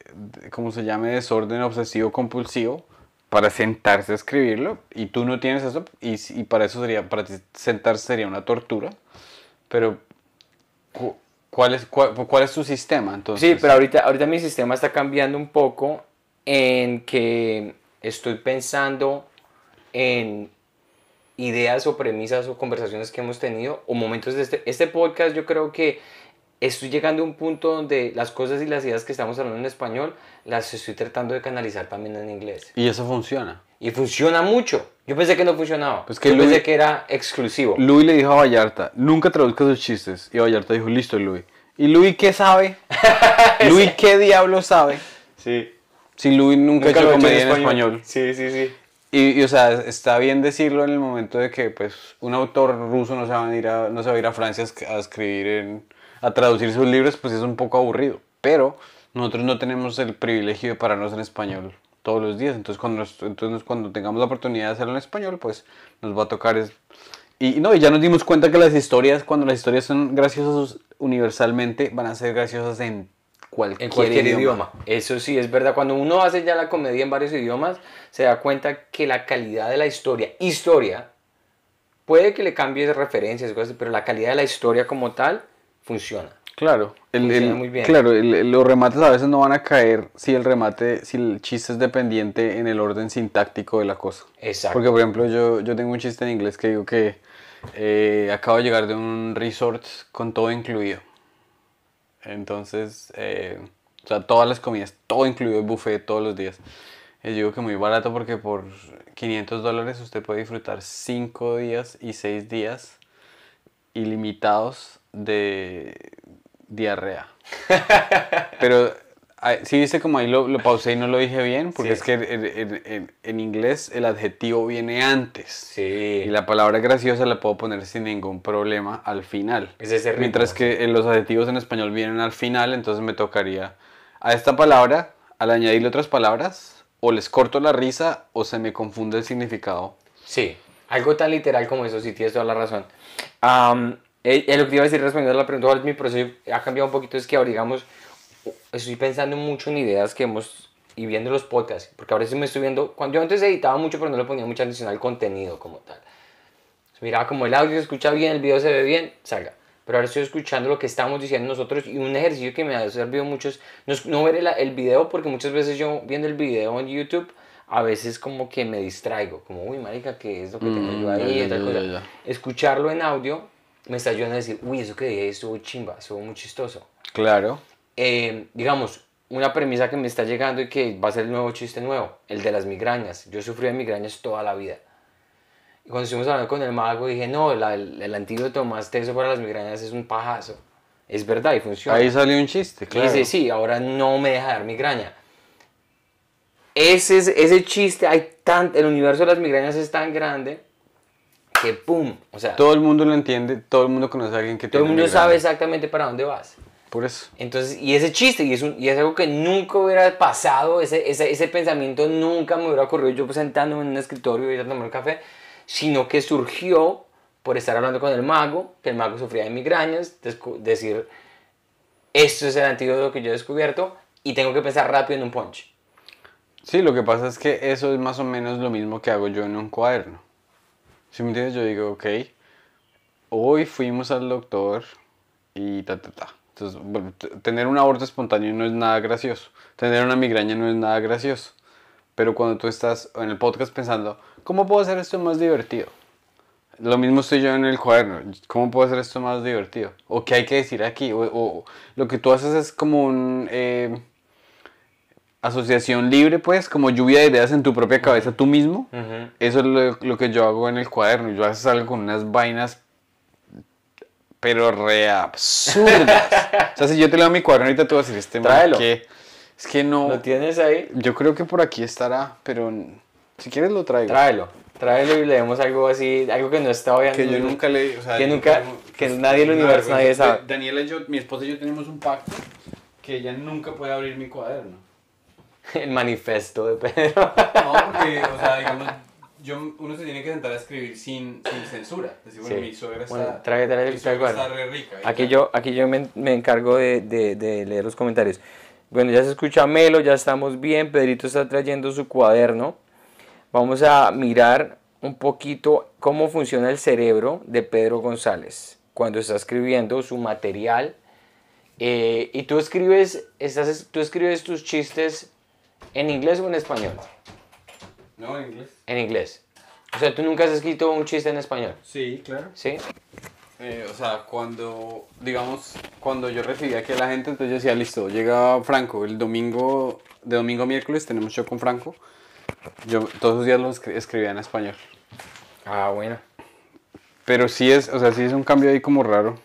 Speaker 1: ¿cómo se llama? Desorden obsesivo compulsivo para sentarse a escribirlo y tú no tienes eso y, y para eso sería, para ti sentarse sería una tortura. Pero, cu- ¿cuál es, cuál, cuál es tu sistema entonces?
Speaker 2: Sí, pero ahorita, ahorita mi sistema está cambiando un poco en que estoy pensando en ideas o premisas o conversaciones que hemos tenido o momentos de este, este podcast. Yo creo que estoy llegando a un punto donde las cosas y las ideas que estamos hablando en español las estoy tratando de canalizar también en inglés.
Speaker 1: Y eso funciona.
Speaker 2: Y funciona mucho. Yo pensé que no funcionaba.
Speaker 1: Pues que
Speaker 2: Yo
Speaker 1: Luis-
Speaker 2: pensé que era exclusivo.
Speaker 1: Luis le dijo a Vallarta, nunca traduzca sus chistes. Y Vallarta dijo, listo, Luis. ¿Y Luis qué sabe? Luis qué diablo sabe?
Speaker 2: Sí.
Speaker 1: Si Luis nunca, ha
Speaker 2: Nunca
Speaker 1: hecho
Speaker 2: lo he hecho
Speaker 1: comedia en español.
Speaker 2: Sí, sí, sí.
Speaker 1: Y, y, o sea, está bien decirlo en el momento de que pues un autor ruso no se va a ir a, no se va a, ir a Francia a esc- a escribir, en- a traducir sus libros, pues es un poco aburrido. Pero nosotros no tenemos el privilegio de pararnos en español todos los días. Entonces cuando, nos- entonces, cuando tengamos la oportunidad de hacerlo en español, pues nos va a tocar... Es, y no, y ya nos dimos cuenta que las historias, cuando las historias son graciosas universalmente, van a ser graciosas en cualquier,
Speaker 2: En cualquier idioma. Eso sí, es verdad. Cuando uno hace ya la comedia en varios idiomas, se da cuenta que la calidad de la historia, historia, puede que le cambies referencias, cosas, pero la calidad de la historia como tal funciona.
Speaker 1: Claro, el,
Speaker 2: muy bien.
Speaker 1: claro el- los remates a veces no van a caer si el remate, si el chiste es dependiente en el orden sintáctico de la cosa.
Speaker 2: Exacto.
Speaker 1: Porque, por ejemplo, yo, yo tengo un chiste en inglés que digo que eh, acabo de llegar de un resort con todo incluido. Entonces, eh, o sea, todas las comidas, todo incluido, el buffet todos los días. Y digo que muy barato porque por 500 dólares usted puede disfrutar 5 días y 6 días ilimitados de diarrea. Pero sí viste como ahí lo, lo pausé y no lo dije bien, porque
Speaker 2: Sí.
Speaker 1: es que en, en- en- en inglés el adjetivo viene antes.
Speaker 2: Sí.
Speaker 1: Y la palabra graciosa la puedo poner sin ningún problema al final.
Speaker 2: Es ese ritmo.
Speaker 1: Mientras que en los adjetivos en español vienen al final, entonces me tocaría a esta palabra, al añadirle otras palabras, o les corto la risa o se me confunde el significado.
Speaker 2: Sí, algo tan literal como eso, sí tienes toda la razón. Am, eh, eh, lo que te iba a decir respondiendo a la pregunta, ¿cuál es mi proceso ha cambiado un poquito, es que ahora, digamos, estoy pensando mucho en ideas que hemos, y viendo los podcasts, porque ahora sí me estoy viendo, cuando yo antes editaba mucho, pero no le ponía mucha atención al contenido como tal. Miraba como el audio se escucha bien, el video se ve bien, salga. Pero ahora estoy escuchando lo que estamos diciendo nosotros y un ejercicio que me ha servido mucho es no, no ver el, el video porque muchas veces yo viendo el video en YouTube a veces como que me distraigo, como uy marica, ¿qué es lo que tengo
Speaker 1: Mm,
Speaker 2: yo ahí?
Speaker 1: ya, ya, ya.
Speaker 2: Escucharlo en audio me está ayudando a decir, uy, eso que dije estuvo chimba, estuvo muy chistoso.
Speaker 1: Claro.
Speaker 2: Eh, digamos, una premisa que me está llegando y que va a ser el nuevo chiste nuevo, el de las migrañas. Yo sufrí de migrañas toda la vida. Y cuando estuvimos hablando con el mago dije, no, la- el, el antídoto más teso para las migrañas es un pajazo. Es verdad y funciona.
Speaker 1: Ahí salió un chiste,
Speaker 2: Y
Speaker 1: claro.
Speaker 2: dice, sí, ahora no me deja dar migraña. Ese, es- ese chiste, hay tan, el universo de las migrañas es tan grande que pum, o sea, todo,
Speaker 1: Todo el mundo lo entiende, todo el mundo conoce a alguien que
Speaker 2: el
Speaker 1: tiene
Speaker 2: mundo
Speaker 1: migraña.
Speaker 2: sabe exactamente para dónde vas.
Speaker 1: Por eso.
Speaker 2: Entonces, y ese chiste, y es, un- y es algo que nunca hubiera pasado, ese, ese, ese pensamiento nunca me hubiera ocurrido yo pues, sentándome en un escritorio y a tomar un café, sino que surgió por estar hablando con el mago, que el mago sufría de migrañas, decir, esto es el antídoto que yo he descubierto y tengo que pensar rápido en un punch.
Speaker 1: Sí, lo que pasa es que eso es más o menos lo mismo que hago yo en un cuaderno. Si me entiendes, yo digo, ok, hoy fuimos al doctor y ta, ta, ta. Entonces, bueno, tener un aborto espontáneo no es nada gracioso. Tener una migraña no es nada gracioso. Pero cuando tú estás en el podcast pensando, ¿cómo puedo hacer esto más divertido? Lo mismo estoy yo en el cuaderno. ¿Cómo puedo hacer esto más divertido? ¿O qué hay que decir aquí? O, o- lo que tú haces es como un... eh, asociación libre, pues, como lluvia de ideas en tu propia cabeza tú mismo. Eso es lo, lo que yo hago en el cuaderno. Yo a veces salgo con unas vainas, pero re absurdas. o sea, si yo te leo mi cuaderno ahorita te voy a decir, este
Speaker 2: Tráelo.
Speaker 1: que es que no.
Speaker 2: ¿Lo tienes ahí?
Speaker 1: Yo creo que por aquí estará, pero si quieres lo traigo.
Speaker 2: Tráelo. Tráelo y leemos algo así, algo que no está hoy
Speaker 1: Que yo nunca leí, o sea,
Speaker 2: Que nunca- que nadie en el universo, nadie sabe.
Speaker 1: Daniela y yo, mi esposa y yo tenemos un pacto que ella nunca puede abrir mi cuaderno.
Speaker 2: El manifesto de Pedro.
Speaker 1: No, porque, o sea, digamos, yo, uno se tiene que sentar a escribir sin, sin censura. Decir, bueno,
Speaker 2: Sí.
Speaker 1: mi suegra está,
Speaker 2: Bueno,
Speaker 1: mi suegra está re rica.
Speaker 2: Aquí yo, aquí yo me, me encargo de, de- de leer los comentarios. Bueno, ya se escucha Melo, ya estamos bien. Pedrito está trayendo su cuaderno. Vamos a mirar un poquito cómo funciona el cerebro de Pedro González cuando está escribiendo su material. Eh, y tú escribes, estás, tú escribes tus chistes en inglés o en español.
Speaker 1: No, en inglés.
Speaker 2: En inglés. O sea, tú nunca has escrito un chiste en español.
Speaker 1: Sí, claro.
Speaker 2: ¿Sí?
Speaker 1: Eh, o sea, cuando, digamos, cuando yo recibía aquí a la gente, entonces yo decía, listo, llega Franco, el domingo, de domingo a miércoles tenemos show con Franco. Yo todos los días lo escri- escribía en español.
Speaker 2: Ah, bueno.
Speaker 1: Pero sí es, o sea, sí es un cambio ahí como raro.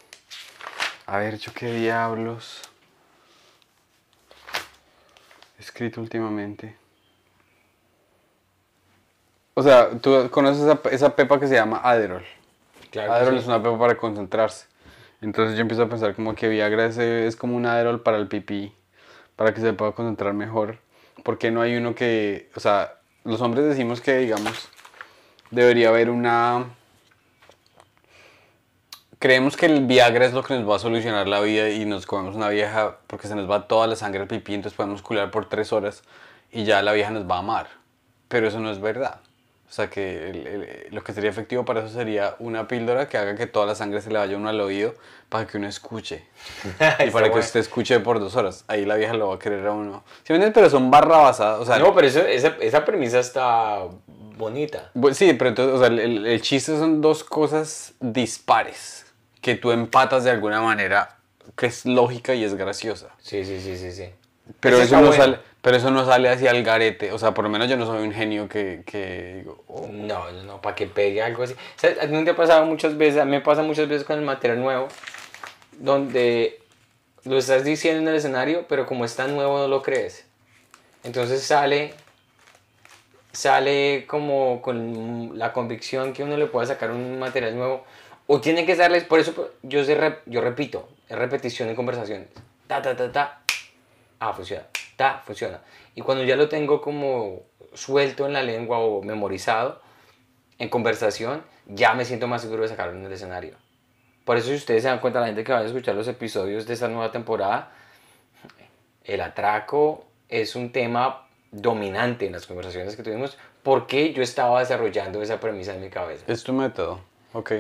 Speaker 1: A ver, yo qué diablos. He escrito últimamente. O sea, tú conoces esa, esa pepa que se llama Adderall.
Speaker 2: Claro.
Speaker 1: Adderall es una pepa para concentrarse. Entonces yo empiezo a pensar como que Viagra es, es como un Adderall para el pipí, para que se pueda concentrar mejor. porque no hay uno que, o sea, los hombres decimos que, digamos, debería haber una... Creemos que el Viagra es lo que nos va a solucionar la vida y nos comemos una vieja porque se nos va toda la sangre al pipí, entonces podemos culiar por tres horas y ya la vieja nos va a amar. Pero eso no es verdad. O sea, que el- el- lo que sería efectivo para eso sería una píldora que haga que toda la sangre se le vaya uno al oído para que uno escuche. Y para que usted escuche por dos horas. Ahí la vieja lo va a querer a uno. ¿Sí me entiendes? Pero son barra basada. O sea,
Speaker 2: No, pero eso, esa, esa premisa está bonita.
Speaker 1: Bu- Sí, pero entonces, o sea, el- el chiste son dos cosas dispares que tú empatas de alguna manera que es lógica y es graciosa.
Speaker 2: Sí, sí, sí, sí, sí.
Speaker 1: Pero eso, no
Speaker 2: bueno.
Speaker 1: sale, pero eso no sale hacia el garete. O sea, por lo menos yo no soy un genio que, que digo, oh,
Speaker 2: No, no, no, para que pegue algo así. O sea, a te ha pasado muchas veces, a mí me pasa muchas veces con el material nuevo, donde lo estás diciendo en el escenario, pero como es tan nuevo no lo crees. Entonces sale, sale como con la convicción que uno le pueda sacar un material nuevo. O tiene que darles, por eso yo, sé yo repito, es repetición en conversaciones. Ta, ta, ta, ta. Ah, funciona. Ta, funciona. Y cuando ya lo tengo como suelto en la lengua o memorizado, en conversación, ya me siento más seguro de sacarlo en el escenario. Por eso si ustedes se dan cuenta, la gente que va a escuchar los episodios de esta nueva temporada, el atraco es un tema dominante en las conversaciones que tuvimos porque yo estaba desarrollando esa premisa en mi cabeza.
Speaker 1: es tu método. Ok.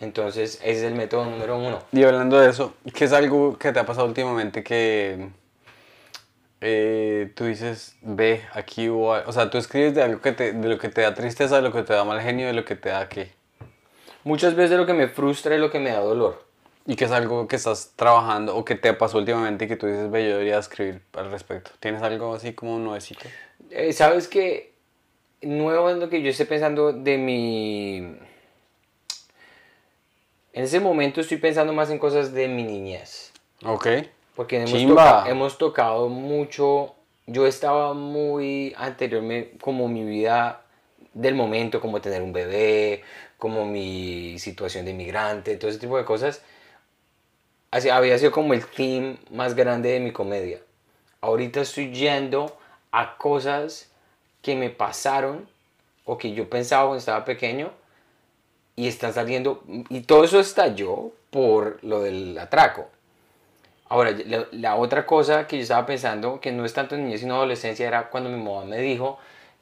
Speaker 2: Entonces, ese es el método número uno.
Speaker 1: Y hablando de eso, ¿qué es algo que te ha pasado últimamente que eh, tú dices, ve, aquí hubo al-" O sea, tú escribes de algo que te, de lo que te da tristeza, de lo que te da mal genio, de lo que te da qué.
Speaker 2: Muchas veces lo que me frustra es lo que me da dolor.
Speaker 1: Y que es algo que estás trabajando o que te pasó últimamente y que tú dices, ve, yo debería escribir al respecto. ¿Tienes algo así como nuevecito?
Speaker 2: Eh, ¿Sabes qué? Nuevo es lo que yo estoy pensando de mi... En ese momento estoy pensando más en cosas de mi niñez.
Speaker 1: Ok.
Speaker 2: Porque hemos, toca- hemos tocado mucho. Yo estaba muy anteriormente, como mi vida del momento, como tener un bebé, como mi situación de inmigrante, todo ese tipo de cosas. Así, había sido como el theme más grande de mi comedia. Ahorita estoy yendo a cosas que me pasaron o que yo pensaba cuando estaba pequeño y están saliendo. Y todo eso estalló por lo del atraco. Ahora, la, la otra cosa que yo estaba pensando, que no es tanto en niñez sino adolescencia, era cuando mi mamá me dijo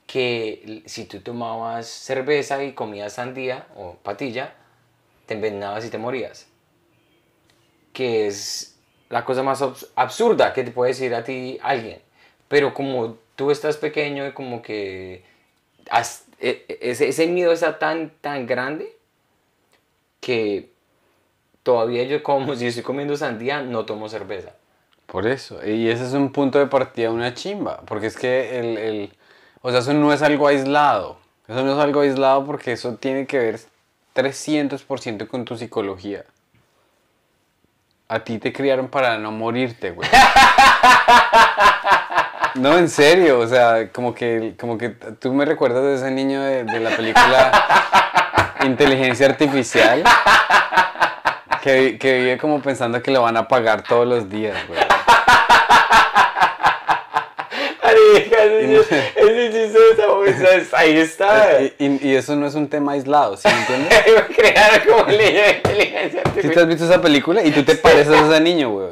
Speaker 2: que si tú tomabas cerveza y comías sandía o patilla, te envenenabas y te morías. Que es la cosa más abs- absurda que te puede decir a ti alguien. Pero como tú estás pequeño y como que has- e- e- ese, ese miedo está tan, tan grande que todavía yo como si estoy comiendo sandía, no tomo cerveza.
Speaker 1: Por eso. Y ese es un punto de partida, una chimba. Porque es que el, el- O sea, eso no es algo aislado. Eso no es algo aislado porque eso tiene que ver 300% con tu psicología. A ti te criaron para no morirte, güey. No, en serio, o sea, como que, como que tú me recuerdas de ese niño de, de la película Inteligencia Artificial que, que vive como pensando que lo van a pagar todos los días, güey.
Speaker 2: Ese, chiste de ahí está.
Speaker 1: Y, y- y eso no es un tema aislado, ¿sí me entiendes?
Speaker 2: Crear como niño de inteligencia
Speaker 1: Si te
Speaker 2: artificial.
Speaker 1: has visto esa película y tú te pareces a ese niño, güey.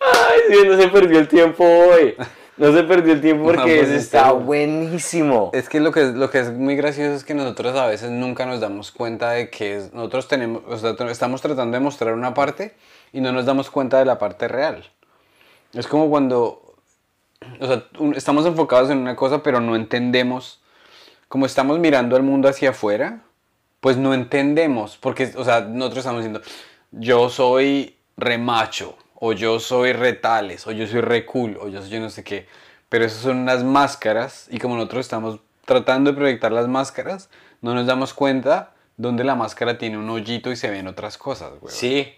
Speaker 2: Ay, sí, no se perdió el tiempo hoy. No se perdió el tiempo
Speaker 1: No,
Speaker 2: porque
Speaker 1: pues,
Speaker 2: está buenísimo.
Speaker 1: Es que lo que, es- lo que es muy gracioso es que nosotros a veces nunca nos damos cuenta de que es- nosotros tenemos, o sea, estamos tratando de mostrar una parte y no nos damos cuenta de la parte real. Es como cuando, o sea, un- estamos enfocados en una cosa pero no entendemos, como estamos mirando al mundo hacia afuera, pues no entendemos, porque, o sea, nosotros estamos diciendo, yo soy remacho, o yo soy retales, o yo soy re cool, o yo soy yo no sé qué, pero esas son unas máscaras, y como nosotros estamos tratando de proyectar las máscaras, no nos damos cuenta donde la máscara tiene un hoyito y se ven otras cosas, güey.
Speaker 2: Sí.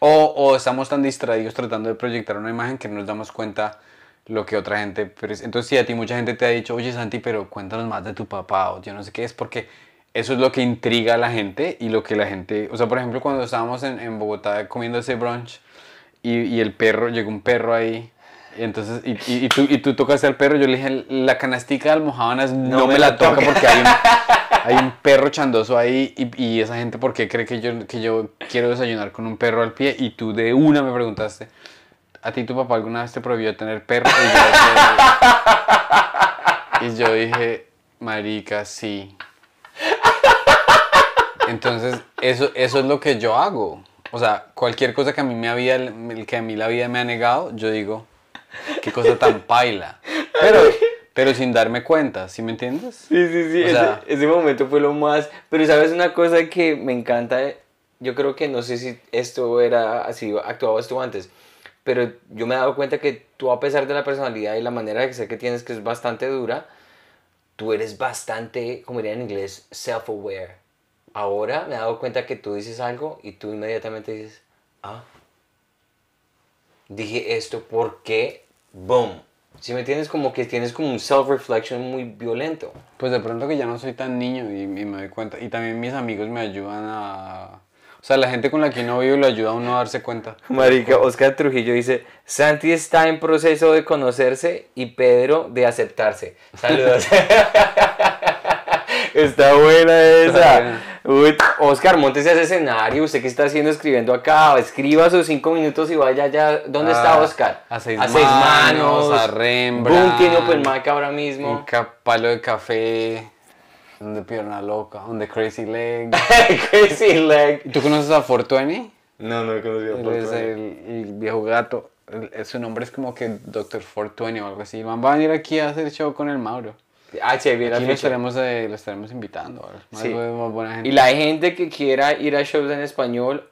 Speaker 1: O, o estamos tan distraídos tratando de proyectar una imagen que no nos damos cuenta lo que otra gente... Entonces si a ti mucha gente te ha dicho, oye Santi, pero cuéntanos más de tu papá o yo no sé qué, es porque eso es lo que intriga a la gente y lo que la gente... O sea, por ejemplo, cuando estábamos en, en Bogotá comiendo ese brunch y, y el perro, llegó un perro ahí. Y entonces, y, y- y tú, y tú tocaste al perro, yo le dije, la canastica de almohábanas no, me, la toca porque hay un, hay un perro chandoso ahí y, y esa gente, ¿por qué cree que yo, que yo quiero desayunar con un perro al pie? Y tú de una me preguntaste, ¿a ti tu papá alguna vez te prohibió tener perro? Y yo, y yo dije, Marica, sí. Entonces, eso, eso es lo que yo hago. O sea, cualquier cosa que a mí me había, que a mí la vida me ha negado, yo digo, qué cosa tan paila. Pero, pero sin darme cuenta, ¿sí me entiendes?
Speaker 2: Sí, sí, sí. Ese,
Speaker 1: sea-
Speaker 2: ese momento fue lo más. Pero sabes una cosa que me encanta. Yo creo que no sé si esto era así, actuabas tú antes. Pero yo me he dado cuenta que tú, a pesar de la personalidad y la manera de ser que tienes, que es bastante dura, tú eres bastante, como diría en inglés, self-aware. Ahora me he dado cuenta que tú dices algo y tú inmediatamente dices, ah, dije esto porque, boom. Si me entiendes, como que tienes como un self-reflection muy violento.
Speaker 1: Pues de pronto que ya no soy tan niño y, y me doy cuenta. Y también mis amigos me ayudan a... O sea, la gente con la que no vivo lo ayuda a uno a darse cuenta.
Speaker 2: Marica, Oscar Trujillo dice, Santi está en proceso de conocerse y Pedro de aceptarse. Saludos. está buena esa. Uy, Oscar, montese ese escenario. ¿Usted qué está haciendo escribiendo acá? Escriba sus cinco minutos y vaya ya. ¿Dónde está
Speaker 1: Ah,
Speaker 2: Oscar?
Speaker 1: a seis manos, a Rembrandt.
Speaker 2: Boom, tiene open mic ahora
Speaker 1: Un
Speaker 2: mismo.
Speaker 1: ca- palo de café, donde pierna loca, donde crazy leg.
Speaker 2: Crazy leg.
Speaker 1: ¿Tú conoces a Fortuny?
Speaker 2: No, no he conocido
Speaker 1: Él es el, el viejo gato. Su nombre es como que Dr. Fortuny o algo así. Van a venir aquí a hacer show con el Mauro.
Speaker 2: Ah,
Speaker 1: Aquí lo estaremos, eh, lo estaremos invitando. ¿vale?
Speaker 2: Sí.
Speaker 1: Más buena gente.
Speaker 2: Y la gente que quiera ir a shows en español,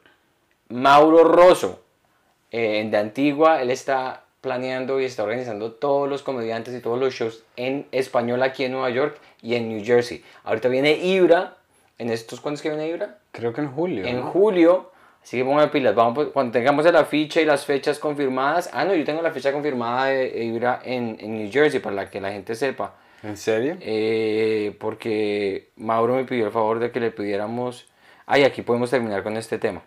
Speaker 2: Mauro Rosso, eh, de Antigua, él está planeando y está organizando todos los comediantes y todos los shows en español aquí en Nueva York y en New Jersey. Ahorita viene Ibra, en estos, ¿cuándo es que viene Ibra?
Speaker 1: Creo que en julio.
Speaker 2: En
Speaker 1: ¿no?
Speaker 2: julio, así que pongan pilas, vamos, pues, cuando tengamos la ficha y las fechas confirmadas, ah no, yo tengo la fecha confirmada de Ibra en, en New Jersey para la que la gente sepa.
Speaker 1: ¿En serio?
Speaker 2: Eh, porque Mauro me pidió el favor de que le pidiéramos. Ay, aquí podemos terminar con este tema.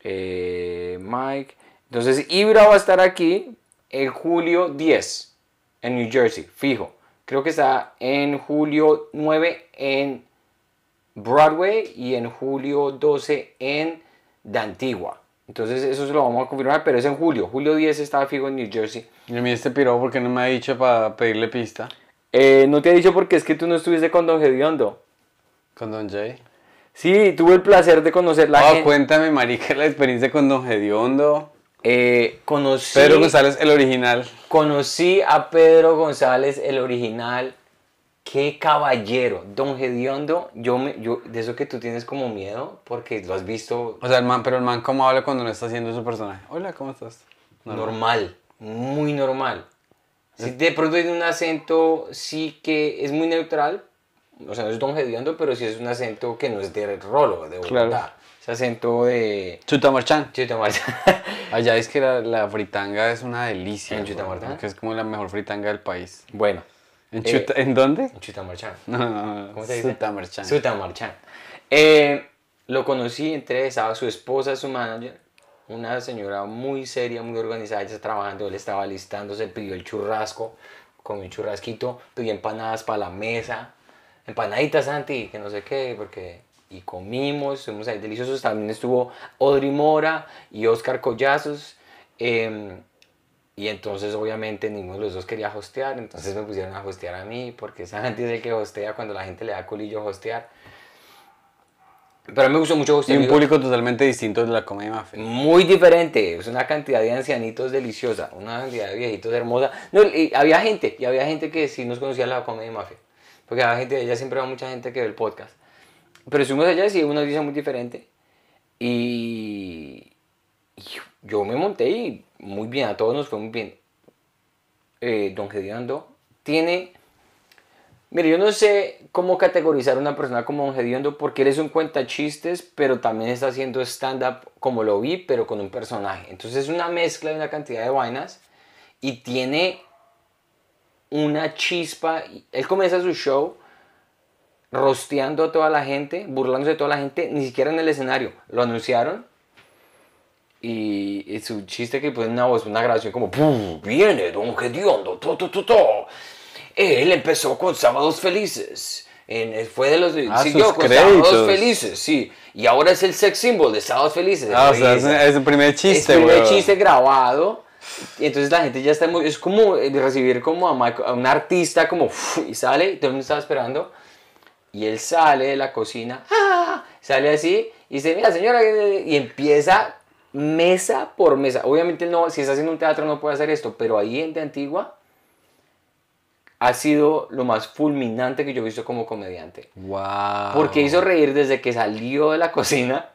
Speaker 2: Eh, Mike. Entonces, Ibra va a estar aquí el julio 10 en New Jersey, fijo. Creo que está en julio 9 en Broadway y en julio 12 en de Antigua. Entonces, eso se lo vamos a confirmar, pero es en julio. Julio 10 está fijo en New Jersey.
Speaker 1: Y a mí este piro porque no me ha dicho para pedirle pista
Speaker 2: Eh, no te he dicho porque es que tú no estuviste con Don Gediondo.
Speaker 1: con Don Jay.
Speaker 2: Sí, tuve el placer de conocer la gente.
Speaker 1: cuéntame, marica, la experiencia con Don Gediondo.
Speaker 2: Eh, conocí,
Speaker 1: Pedro González, el original.
Speaker 2: conocí a Pedro González, el original. Qué caballero, Don Gediondo. Yo, me, yo, de eso que tú tienes como miedo, porque lo has visto
Speaker 1: O sea, el man, pero el man, ¿cómo habla cuando no está haciendo su personaje? Hola, ¿cómo estás? Normal.
Speaker 2: normal, muy normal. Si de pronto tiene un acento, sí que es muy neutral. O sea, no es Don Gediondo, pero sí es un acento que no es de Rolo, de Bogotá.
Speaker 1: Claro.
Speaker 2: Ese acento de...
Speaker 1: Chutamarchán.
Speaker 2: Chito Marta.
Speaker 1: Allá es que la, la fritanga es una delicia.
Speaker 2: ¿En Chutamarchán?
Speaker 1: Que es como la mejor fritanga del país.
Speaker 2: bueno,
Speaker 1: ¿En,
Speaker 2: Eh,
Speaker 1: Chuta- ¿en dónde?
Speaker 2: Chutamarchán.
Speaker 1: No, no, no.
Speaker 2: ¿Cómo se dice?
Speaker 1: Chutamarchán.
Speaker 2: Sutamarchán. Eh, lo conocí, entré, estaba su esposa, su manager, una señora muy seria, muy organizada, ella está trabajando, él estaba listándose, pidió el churrasco, comió un churrasquito, pidió empanadas para la mesa, empanaditas, Santi, que no sé qué, porque... Y comimos, estuvimos ahí deliciosos, también estuvo Audrey Mora y Oscar Collazos, eh, y entonces obviamente ninguno de los dos quería hostear, entonces me pusieron a hostear a mí, porque esa gente es el que hostea cuando la gente le da colillo hostear. Pero a mí me gustó mucho
Speaker 1: Y un público totalmente distinto de la comedia mafia.
Speaker 2: Muy diferente, es una cantidad de ancianitos deliciosa, una cantidad de viejitos hermosa. No, y había gente, y había gente que sí nos conocía la comedia mafia. Porque había gente, ella siempre va mucha gente que ve el podcast. Pero estuvimos allá y sí, una audiencia muy diferente. Y, y yo me monté y muy bien, a todos nos fue muy bien. Eh, Don Gediondo tiene... Mire, yo no sé cómo categorizar a una persona como Don Gediondo porque él es un cuentachistes, pero también está haciendo stand-up como lo vi, pero con un personaje. Entonces es una mezcla de una cantidad de vainas y tiene una chispa. Él comienza su show rosteando a toda la gente, burlándose de toda la gente, ni siquiera en el escenario. Lo anunciaron y, y su chiste que pone una voz, una grabación como "Puf, viene Don Gediondo, to, to, to, to". Él empezó con Sábados Felices. En, fue de los
Speaker 1: Ah,
Speaker 2: siguió con
Speaker 1: créditos.
Speaker 2: Sábados Felices, sí. Y ahora es el sex symbol de Sábados Felices.
Speaker 1: Ah, o sea, es, es el primer
Speaker 2: Es
Speaker 1: chiste,
Speaker 2: el primer chiste grabado Y entonces la gente ya está muy, es como eh, recibir como a, Michael- a un artista como y sale y todo el mundo estaba esperando y él sale de la cocina, ¡ah! sale así y dice, mira señora, y empieza mesa por mesa. Obviamente no, si está haciendo un teatro no puede hacer esto, pero ahí en de Antigua ha sido lo más fulminante que yo he visto como comediante.
Speaker 1: Wow.
Speaker 2: Porque hizo reír desde que salió de la cocina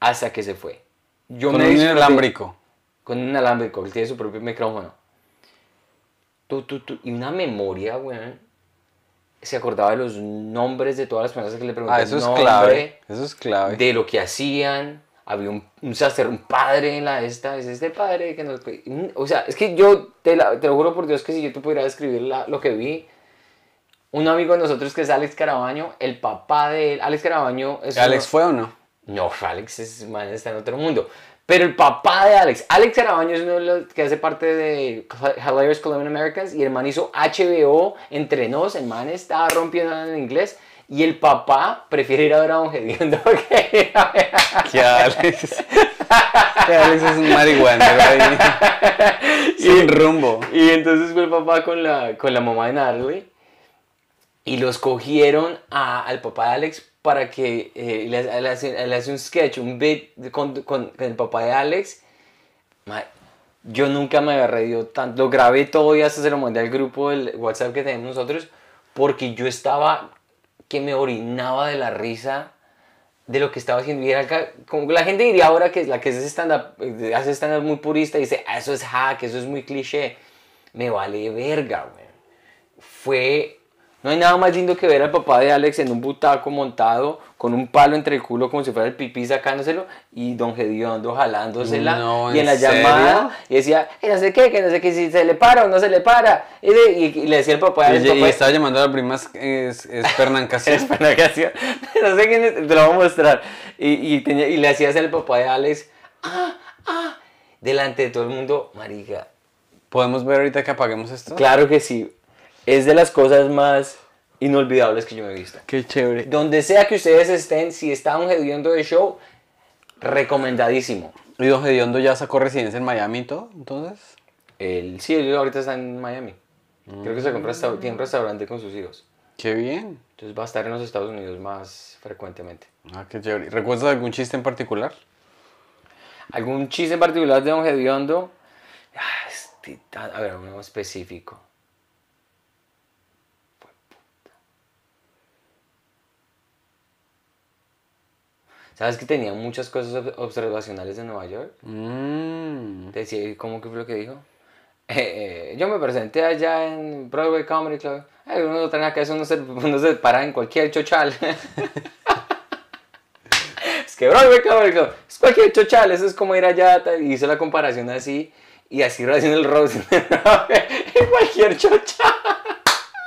Speaker 2: hasta que se fue. Yo
Speaker 1: Con
Speaker 2: me
Speaker 1: un inalámbrico.
Speaker 2: Con un alámbrico, él tiene su propio micrófono. Tu, tu, tu, y una memoria, weón. Se acordaba de los nombres de todas las personas que le preguntaban.
Speaker 1: Ah, eso es clave. Eso es clave.
Speaker 2: De lo que hacían. Había un, un sacerdote, un padre en la esta, es este padre que nos... un- O sea, es que yo te, la- te lo juro por Dios que si yo te pudiera describir la- lo que vi, un amigo de nosotros que es Alex Carabaño, el papá de él, Alex Carabaño es
Speaker 1: ¿Alex
Speaker 2: uno-
Speaker 1: fue o no?
Speaker 2: no, Alex es, man, está en otro mundo. Pero el papá de Alex, Alex Carabaño es uno de los que hace parte de Hilarious Colombian Americans y el man hizo HBO entre nos, el man está rompiendo en inglés y el papá prefiere ir a ver a Don Gediondo que ir a ver a-
Speaker 1: Que Alex. que Alex es un marihuanero ahí. Sin rumbo.
Speaker 2: Y entonces fue el papá con la, con la mamá de Natalie y los cogieron a- al papá de Alex para que eh, le, le hace, le hace un sketch, un bit con, con- con el papá de Alex. Ma- Yo nunca me había reído tanto. Lo grabé todo y hasta se lo mandé al grupo del WhatsApp que tenemos nosotros porque yo estaba que me orinaba de la risa de lo que estaba haciendo. Como la gente diría ahora que la que es stand-up, eh, hace stand-up muy purista y dice, "Ah, eso es hack, eso es muy cliché. Me vale verga, güey. Fue... No hay nada más lindo que ver al papá de Alex en un butaco montado con un palo entre el culo como si fuera el pipí sacándoselo y don Gediondo jalándosela
Speaker 1: No,
Speaker 2: y en
Speaker 1: ¿en
Speaker 2: la llamada y decía, "Eh, no sé qué, que no sé qué, si se le para o no se le para. Y, de- y- y le decía el papá de
Speaker 1: Y,
Speaker 2: Alex,
Speaker 1: y
Speaker 2: "Papá,
Speaker 1: estaba llamando a la prima es, es, Pernancación.
Speaker 2: es. No sé quién es, te lo voy a mostrar. Y, y, tenía- y le hacías al papá de Alex, ah, ah, delante de todo el mundo, marica.
Speaker 1: ¿Podemos ver ahorita que apaguemos esto?
Speaker 2: Claro que sí. Es de las cosas más inolvidables que yo me he visto.
Speaker 1: Qué chévere.
Speaker 2: Donde sea que ustedes estén, si están hediondo de show, recomendadísimo.
Speaker 1: ¿Y Don Gediondo ya sacó residencia en Miami y todo? Entonces.
Speaker 2: El, sí, él ahorita está en Miami. Creo que se compra, tiene un restaurante con sus hijos.
Speaker 1: Qué bien.
Speaker 2: Entonces va a estar en los Estados Unidos más frecuentemente.
Speaker 1: Ah, qué chévere. ¿Recuerdas algún chiste en particular?
Speaker 2: ¿Algún chiste en particular de Don Gediondo? Ah, este a ver, uno específico. ¿Sabes que tenía muchas cosas ob- observacionales de Nueva York?
Speaker 1: Mmm.
Speaker 2: Decía, ¿cómo que fue lo que dijo? Eh, eh, yo me presenté allá en Broadway Comedy Club. Eh, uno no tenía que eso, uno se, uno se para en cualquier chochal. es que Broadway Comedy Club es cualquier chochal, eso es como ir allá. Y hizo la comparación así, y así haciendo el roast en cualquier chochal.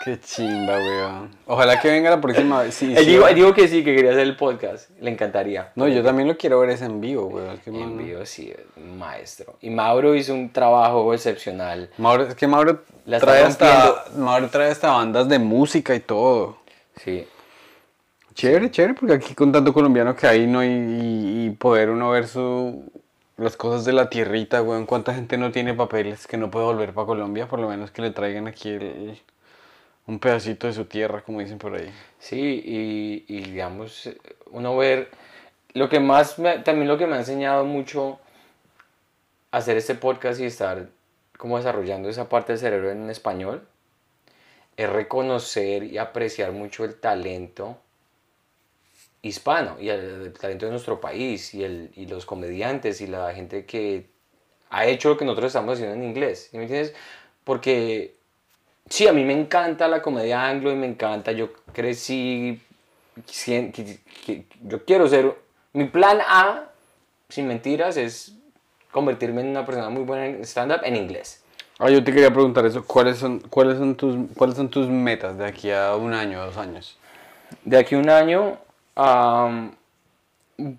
Speaker 1: Qué chimba, weón. Ojalá que venga la próxima vez. Sí,
Speaker 2: Él él dijo que sí, que quería hacer el podcast. Le encantaría.
Speaker 1: No, yo también lo quiero ver es en vivo, weón.
Speaker 2: En vivo, sí, maestro. Y Mauro hizo un trabajo excepcional.
Speaker 1: Mauro, es que Mauro
Speaker 2: La
Speaker 1: trae, hasta, Mauro trae hasta bandas de música y todo.
Speaker 2: Sí.
Speaker 1: Chévere, chévere, porque aquí con tanto colombiano que hay, ¿no? Y, y- y poder uno ver su, las cosas de la tierrita, weón. ¿Cuánta gente no tiene papeles que no puede volver para Colombia? Por lo menos que le traigan aquí el- un pedacito de su tierra, como dicen por ahí.
Speaker 2: Sí, y, y digamos, uno ver, lo que más, me- también lo que me ha enseñado mucho hacer este podcast y estar como desarrollando esa parte del cerebro en español, es reconocer y apreciar mucho el talento hispano y el, el talento de nuestro país y, el, y los comediantes y la gente que ha hecho lo que nosotros estamos haciendo en inglés. ¿sí me entiendes? Porque sí, a mí me encanta la comedia anglo y me encanta. Yo crecí, yo quiero ser, mi plan A, sin mentiras, es convertirme en una persona muy buena en stand-up en inglés.
Speaker 1: Ah, yo te quería preguntar eso. ¿Cuáles son, cuáles son, tus, cuáles son tus metas de aquí a un año, dos años?
Speaker 2: De aquí a un año,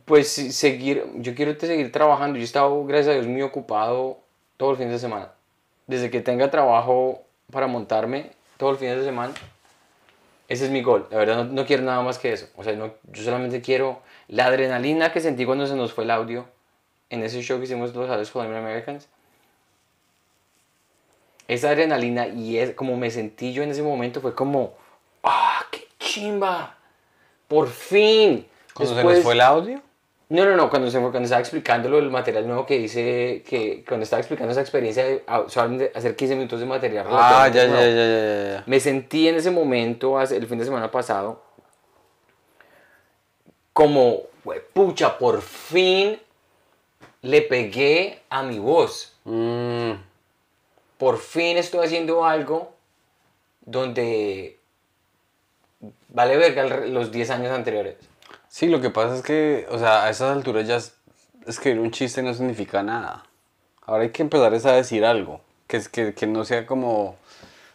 Speaker 2: pues seguir, yo quiero seguir trabajando. Yo he estado, gracias a Dios, muy ocupado todo el fin de semana. Desde que tenga trabajo para montarme todo el fin de semana, ese es mi gol. La verdad, no, no quiero nada más que eso. O sea, no, yo solamente quiero la adrenalina que sentí cuando se nos fue el audio en ese show que hicimos los Alex Colombian Americans. esa adrenalina y es como me sentí yo en ese momento fue como, ¡ah, qué chimba! Por fin.
Speaker 1: ¿Cuando se les fue el audio?
Speaker 2: No, no, no, cuando, se cuando estaba explicando el material nuevo que hice, que cuando estaba explicando esa experiencia de ah, solamente hacer 15 minutos de material.
Speaker 1: Ah, ya, ya, ya, ya, ya.
Speaker 2: Me sentí en ese momento, el fin de semana pasado, como, pucha, por fin le pegué a mi voz.
Speaker 1: Mm.
Speaker 2: Por fin estoy haciendo algo donde vale verga los 10 años anteriores.
Speaker 1: Sí, lo que pasa es que, o sea, a esas alturas ya escribir un chiste no significa nada. Ahora hay que empezar a decir algo, que, es, que, que no sea como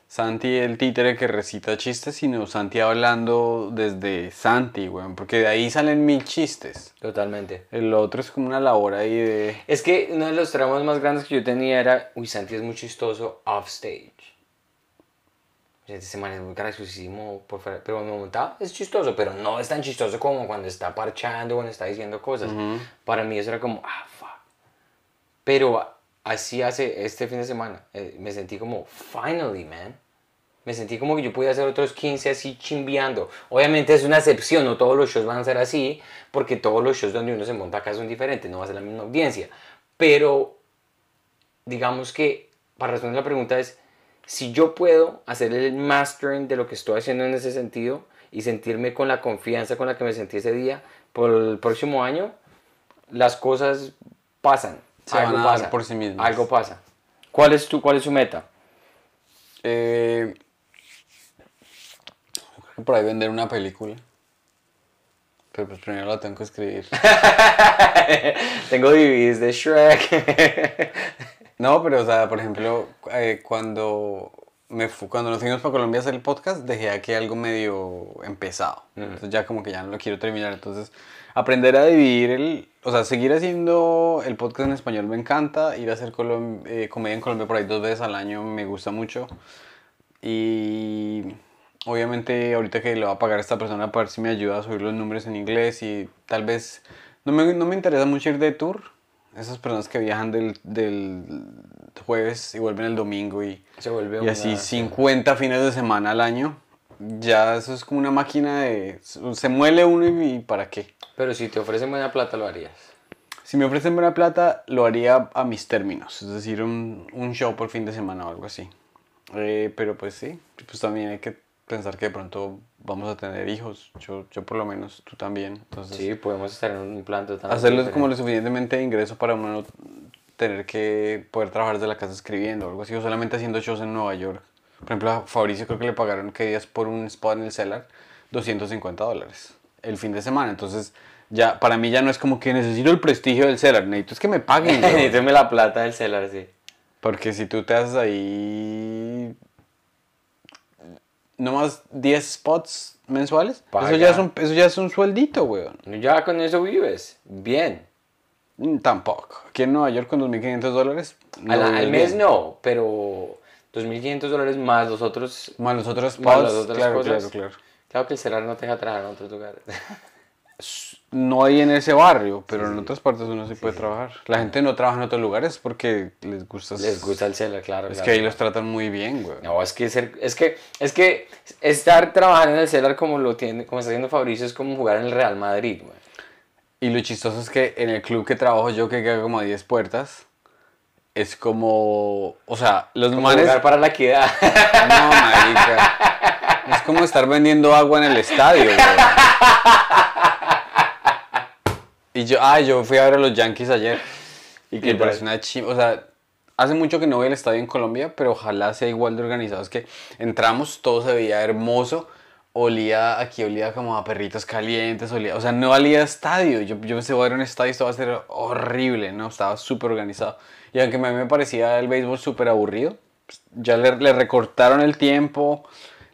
Speaker 1: Santi el títere que recita chistes, sino Santi hablando desde Santi, weón, porque de ahí salen mil chistes.
Speaker 2: Totalmente.
Speaker 1: El otro es como una labor ahí de...
Speaker 2: Es que uno de los tramos más grandes que yo tenía era, uy, Santi es muy chistoso off stage. Ese man es muy graciosísimo por fuera, pero me montaba, es chistoso, pero no es tan chistoso como cuando está parchando, cuando está diciendo cosas. Para mí eso era como, ah, fuck. Pero así hace este fin de semana, eh, me sentí como, finally, man. Me sentí como que yo podía hacer otros 15 así chimbeando. Obviamente es una excepción, no todos los shows van a ser así, porque todos los shows donde uno se monta acá son diferentes, no va a ser la misma audiencia. Pero, digamos que, para responder la pregunta es, si yo puedo hacer el mastering de lo que estoy haciendo en ese sentido y sentirme con la confianza con la que me sentí ese día, por el próximo año, las cosas pasan.
Speaker 1: Se algo pasa. por sí mismas.
Speaker 2: Algo pasa. ¿Cuál es, tu, cuál es su meta?
Speaker 1: Eh, por ahí vender una película. Pero pues primero la tengo que escribir.
Speaker 2: tengo DVDs de Shrek.
Speaker 1: No, pero o sea, por ejemplo, eh, cuando, me cuando nos fuimos para Colombia a hacer el podcast, dejé aquí algo medio empezado. Entonces ya como que ya no lo quiero terminar. Entonces, aprender a dividir el... O sea, seguir haciendo el podcast en español me encanta. Ir a hacer eh, comedia en Colombia por ahí dos veces al año me gusta mucho. Y obviamente ahorita que le va a pagar esta persona para ver si me ayuda a subir los números en inglés y tal vez... No me, no me interesa mucho ir de tour esas personas que viajan del, del jueves y vuelven el domingo y,
Speaker 2: Se vuelve
Speaker 1: y así 50 fines de semana al año, ya eso es como una máquina de... Se muele uno y, ¿para qué?
Speaker 2: Pero si te ofrecen buena plata, ¿lo harías?
Speaker 1: Si me ofrecen buena plata, lo haría a mis términos, es decir, un, un show por fin de semana o algo así. Eh, pero pues sí, pues también hay que pensar que de pronto vamos a tener hijos, yo, yo por lo menos, tú también. Entonces,
Speaker 2: sí, podemos estar en un plan totalmente
Speaker 1: Hacerlo como lo suficientemente de ingreso para uno tener que poder trabajar desde la casa escribiendo o algo así, o solamente haciendo shows en Nueva York. Por ejemplo, a Fabricio creo que le pagaron que días por un spot en el Cellar 250 dólares el fin de semana. Entonces, ya para mí ya no es como que necesito el prestigio del Cellar, necesito es que me paguen.
Speaker 2: necesito la plata del Cellar, sí.
Speaker 1: Porque si tú te haces ahí nomás 10 spots mensuales. Eso ya, es un, eso ya es un sueldito, weón.
Speaker 2: Ya con eso vives. Bien.
Speaker 1: Mm, tampoco. Aquí en Nueva York con 2.500 dólares.
Speaker 2: al, mes no, pero 2.500 dólares más los otros.
Speaker 1: Más los otros spots. claro, claro, claro.
Speaker 2: Claro que el celular no te deja trabajar en otros lugares.
Speaker 1: no hay en ese barrio, pero en otras partes uno sí, puede trabajar. La gente no trabaja en otros lugares porque les gusta.
Speaker 2: Les gusta el celular, claro.
Speaker 1: Es que ahí los tratan muy bien, güey.
Speaker 2: No, es que, es que es que estar trabajando en el celular como lo tiene, como está haciendo Fabricio es como jugar en el Real Madrid, güey.
Speaker 1: Y lo chistoso es que en el club que trabajo yo, que queda como a 10 puertas, es como. O sea, los como manes.
Speaker 2: Jugar para la equidad.
Speaker 1: No, marica. Es como estar vendiendo agua en el estadio, güey. Y yo, ah, yo fui a ver a los Yankees ayer. Y que parece una chimba. O sea, hace mucho que no voy al estadio en Colombia, pero ojalá sea igual de organizado. Es que entramos, todo se veía hermoso. Olía, aquí olía como a perritos calientes, olía, o sea, no olía a estadio. Yo, yo pensé, voy a ir a un estadio, esto va a ser horrible, ¿no? Estaba súper organizado. Y aunque a mí me parecía el béisbol súper aburrido, pues, ya le, le, recortaron el tiempo,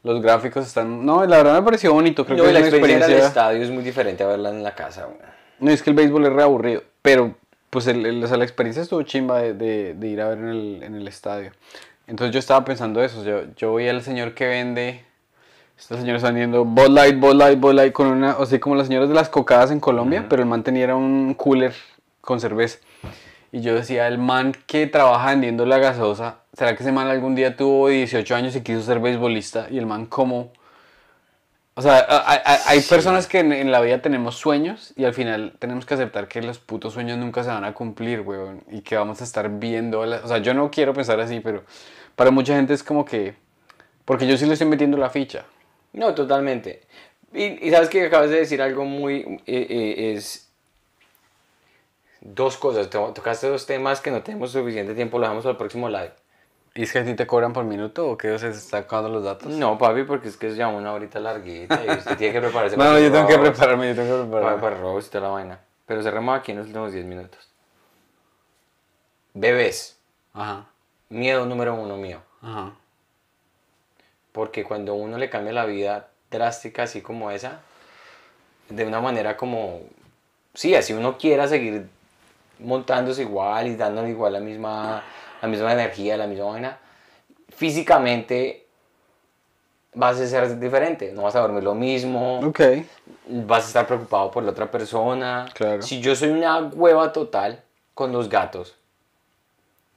Speaker 1: los gráficos están... No, la verdad me pareció bonito.
Speaker 2: Creo que la experiencia, del estadio es muy diferente a verla en la casa.
Speaker 1: No, es que el béisbol es reaburrido, pero pues el, la experiencia estuvo chimba de, de, ir a ver en el, en el, estadio. Entonces yo estaba pensando eso, yo, yo vi al señor que vende, estos señores están vendiendo Bud Light, Bud Light, Bud Light, con una, o sea, como las señoras de las cocadas en Colombia, pero el man tenía un cooler con cerveza. Y yo decía, el man que trabaja vendiendo la gaseosa ¿será que ese man algún día tuvo 18 años y quiso ser beisbolista? Y el man, ¿cómo? O sea, hay, hay- hay personas que en, en la vida tenemos sueños y al final tenemos que aceptar que los putos sueños nunca se van a cumplir, weón. Y que vamos a estar viendo. la- o sea, yo no quiero pensar así, pero para mucha gente es como que. Porque yo sí le estoy metiendo la ficha.
Speaker 2: No, totalmente. Y, y sabes que acabas de decir algo muy... eh, eh, es dos cosas. To- Tocaste dos temas que no tenemos suficiente tiempo, lo dejamos al próximo live.
Speaker 1: ¿Y es que a ti te cobran por minuto o qué? O sea, se está acabando los datos.
Speaker 2: No, papi, porque es que es ya una horita larguita y usted tiene que prepararse
Speaker 1: No, yo tengo que prepararme, yo tengo que
Speaker 2: Para,
Speaker 1: prepararme.
Speaker 2: para roast y toda la vaina. Pero cerramos aquí en los últimos 10 minutos. Bebés.
Speaker 1: Ajá,
Speaker 2: Miedo número uno mío.
Speaker 1: ajá.
Speaker 2: Porque cuando uno le cambia la vida drástica así como esa, de una manera como, sí, así uno quiera seguir montándose igual y dándole igual la misma, la misma energía, la misma vaina, físicamente vas a ser diferente, no vas a dormir lo mismo,
Speaker 1: Ok.
Speaker 2: vas a estar preocupado por la otra persona.
Speaker 1: Claro.
Speaker 2: Si yo soy una hueva total con los gatos,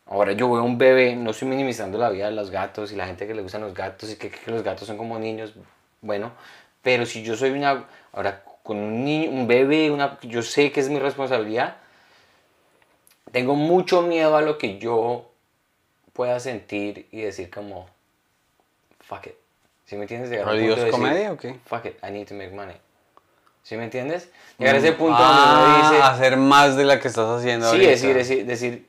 Speaker 2: ahora yo veo un bebé, no estoy minimizando la vida de los gatos y la gente que le gustan los gatos y que, que los gatos son como niños, bueno, pero si yo soy una, ahora con un niño, un bebé, una, yo sé que es mi responsabilidad, tengo mucho miedo a lo que yo pueda sentir y decir como, fuck it. ¿Sí me entiendes? Llegar
Speaker 1: ¿Adiós
Speaker 2: punto de decir,
Speaker 1: comedia o qué?
Speaker 2: Fuck it, I need to make money. ¿Sí me entiendes? Llegar a ese punto
Speaker 1: Ah,
Speaker 2: donde uno dice,
Speaker 1: hacer más de la que estás haciendo
Speaker 2: sí, decir, decir, decir,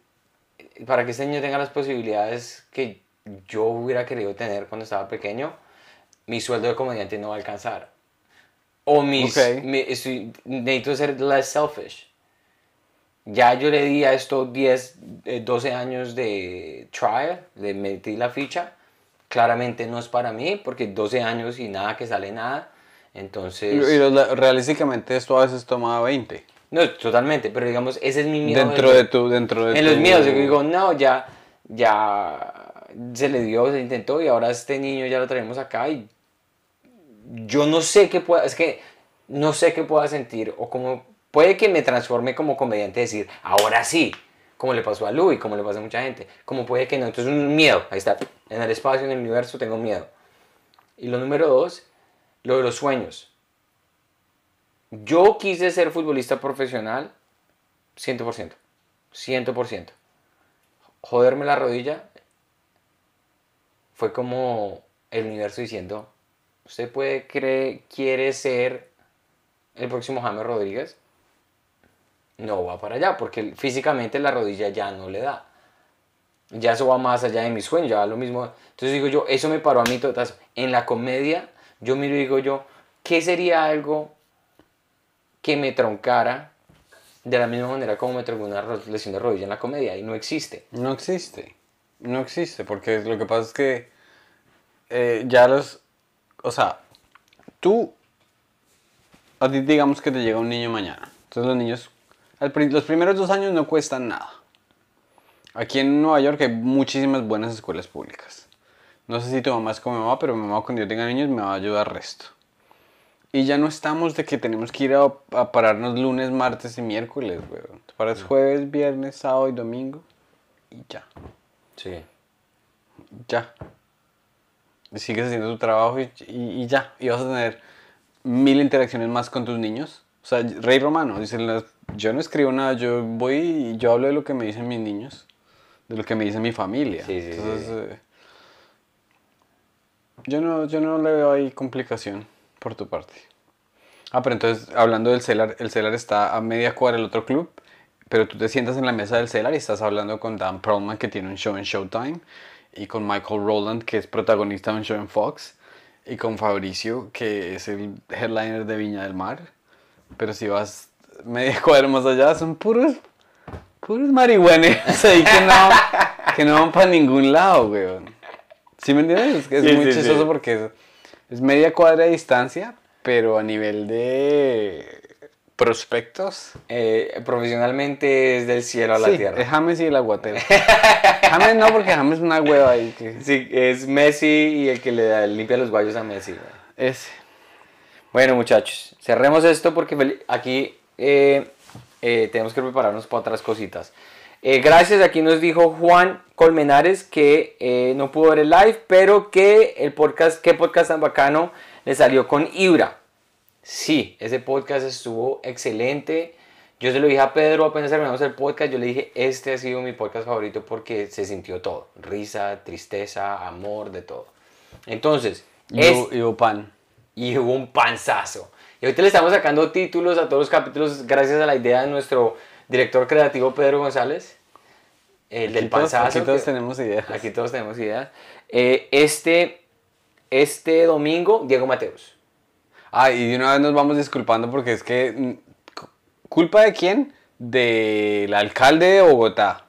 Speaker 2: para que este niño tenga las posibilidades que yo hubiera querido tener cuando estaba pequeño, mi sueldo de comediante no va a alcanzar. O mis,
Speaker 1: Ok.
Speaker 2: mi- necesito ser less selfish. Ya yo le di a esto 10, eh, 12 años de trial, le metí la ficha. Claramente no es para mí, porque 12 años y nada que sale nada. Entonces...
Speaker 1: Y, y realísticamente esto a veces toma 20.
Speaker 2: No, totalmente, pero digamos, ese es mi miedo.
Speaker 1: Dentro de tu... Dentro de
Speaker 2: En
Speaker 1: tu-
Speaker 2: los miedos, yo digo, no, ya, ya se le dio, se intentó y ahora este niño ya lo traemos acá y yo no sé qué pueda, es que no sé qué pueda sentir o cómo, puede que me transforme como comediante decir, ahora sí, como le pasó a Louis, como le pasa a mucha gente, como puede que no, entonces un miedo, ahí está, en el espacio, en el universo tengo miedo. Y lo número dos, lo de los sueños. Yo quise ser futbolista profesional 100%. 100%. Joderme la rodilla fue como el universo diciendo, usted puede cree, quiere ser el próximo James Rodríguez. No va para allá porque físicamente la rodilla ya no le da. Ya eso va más allá de mi sueño, ya va lo mismo. Entonces digo yo, eso me paró a mí todas. En la comedia, yo miro y digo yo, ¿qué sería algo que me troncara de la misma manera como me troncó una lesión de rodilla en la comedia? Y no existe.
Speaker 1: No existe. No existe, porque lo que pasa es que eh, ya los... O sea, tú... A ti digamos que te llega un niño mañana. Entonces los niños... al los primeros dos años no cuestan nada. Aquí en Nueva York hay muchísimas buenas escuelas públicas. No sé si tu mamá es como mi mamá, pero mi mamá cuando yo tenga niños me va a ayudar resto. Y ya no estamos de que tenemos que ir a, a pararnos lunes, martes y miércoles, weón. Te paras jueves, viernes, sábado y domingo y ya.
Speaker 2: Sí.
Speaker 1: Ya. Y sigues haciendo tu trabajo y, y- y ya. Y vas a tener mil interacciones más con tus niños. O sea, Rey Romano dice, "Las- yo no escribo nada, yo voy y yo hablo de lo que me dicen mis niños, de lo que me dice mi familia.
Speaker 2: Sí, sí, sí.
Speaker 1: Entonces, eh, yo, no, yo no le veo ahí complicación por tu parte. Ah, pero entonces, hablando del Cellar, el Cellar está a media cuadra del otro club, pero tú te sientas en la mesa del Cellar y estás hablando con Dan Perlman, que tiene un show en Showtime, y con Michael Rowland, que es protagonista de un show en Fox, y con Fabricio, que es el headliner de Viña del Mar. Pero si vas media cuadra más allá, son puros, puros marihuaneros ahí que no, que no van para ningún lado, weón. ¿Sí me entiendes? Es, que es
Speaker 2: Sí,
Speaker 1: muy
Speaker 2: sí, sí.
Speaker 1: chistoso porque es, es media cuadra de distancia, pero a nivel de prospectos.
Speaker 2: Eh, profesionalmente es del cielo a la tierra.
Speaker 1: es James y el aguatero. James no, porque James es una hueva ahí. Que,
Speaker 2: Sí, es Messi y el que le da- limpia los guayos a Messi.
Speaker 1: ese.
Speaker 2: Bueno, muchachos, cerremos esto porque aquí eh, eh, tenemos que prepararnos para otras cositas. Eh, gracias, aquí nos dijo Juan Colmenares que no pudo ver el live, pero que el podcast, qué podcast tan bacano, le salió con Ibra. Sí, ese podcast estuvo excelente. Yo se lo dije a Pedro apenas terminamos el podcast, yo le dije, este ha sido mi podcast favorito porque se sintió todo. Risa, tristeza, amor, de todo. Entonces,
Speaker 1: Y
Speaker 2: es-
Speaker 1: hubo- y hubo pan.
Speaker 2: y hubo un panzazo. Y ahorita le estamos sacando títulos a todos los capítulos gracias a la idea de nuestro director creativo Pedro González. El del
Speaker 1: todos-
Speaker 2: panzazo.
Speaker 1: Aquí todos
Speaker 2: que-
Speaker 1: tenemos ideas.
Speaker 2: aquí todos tenemos ideas. Eh, este, este domingo, Diego Mateos.
Speaker 1: Ah, y de una vez nos vamos disculpando porque es que. mm, cu- ¿Culpa de quién? Del alcalde de Bogotá.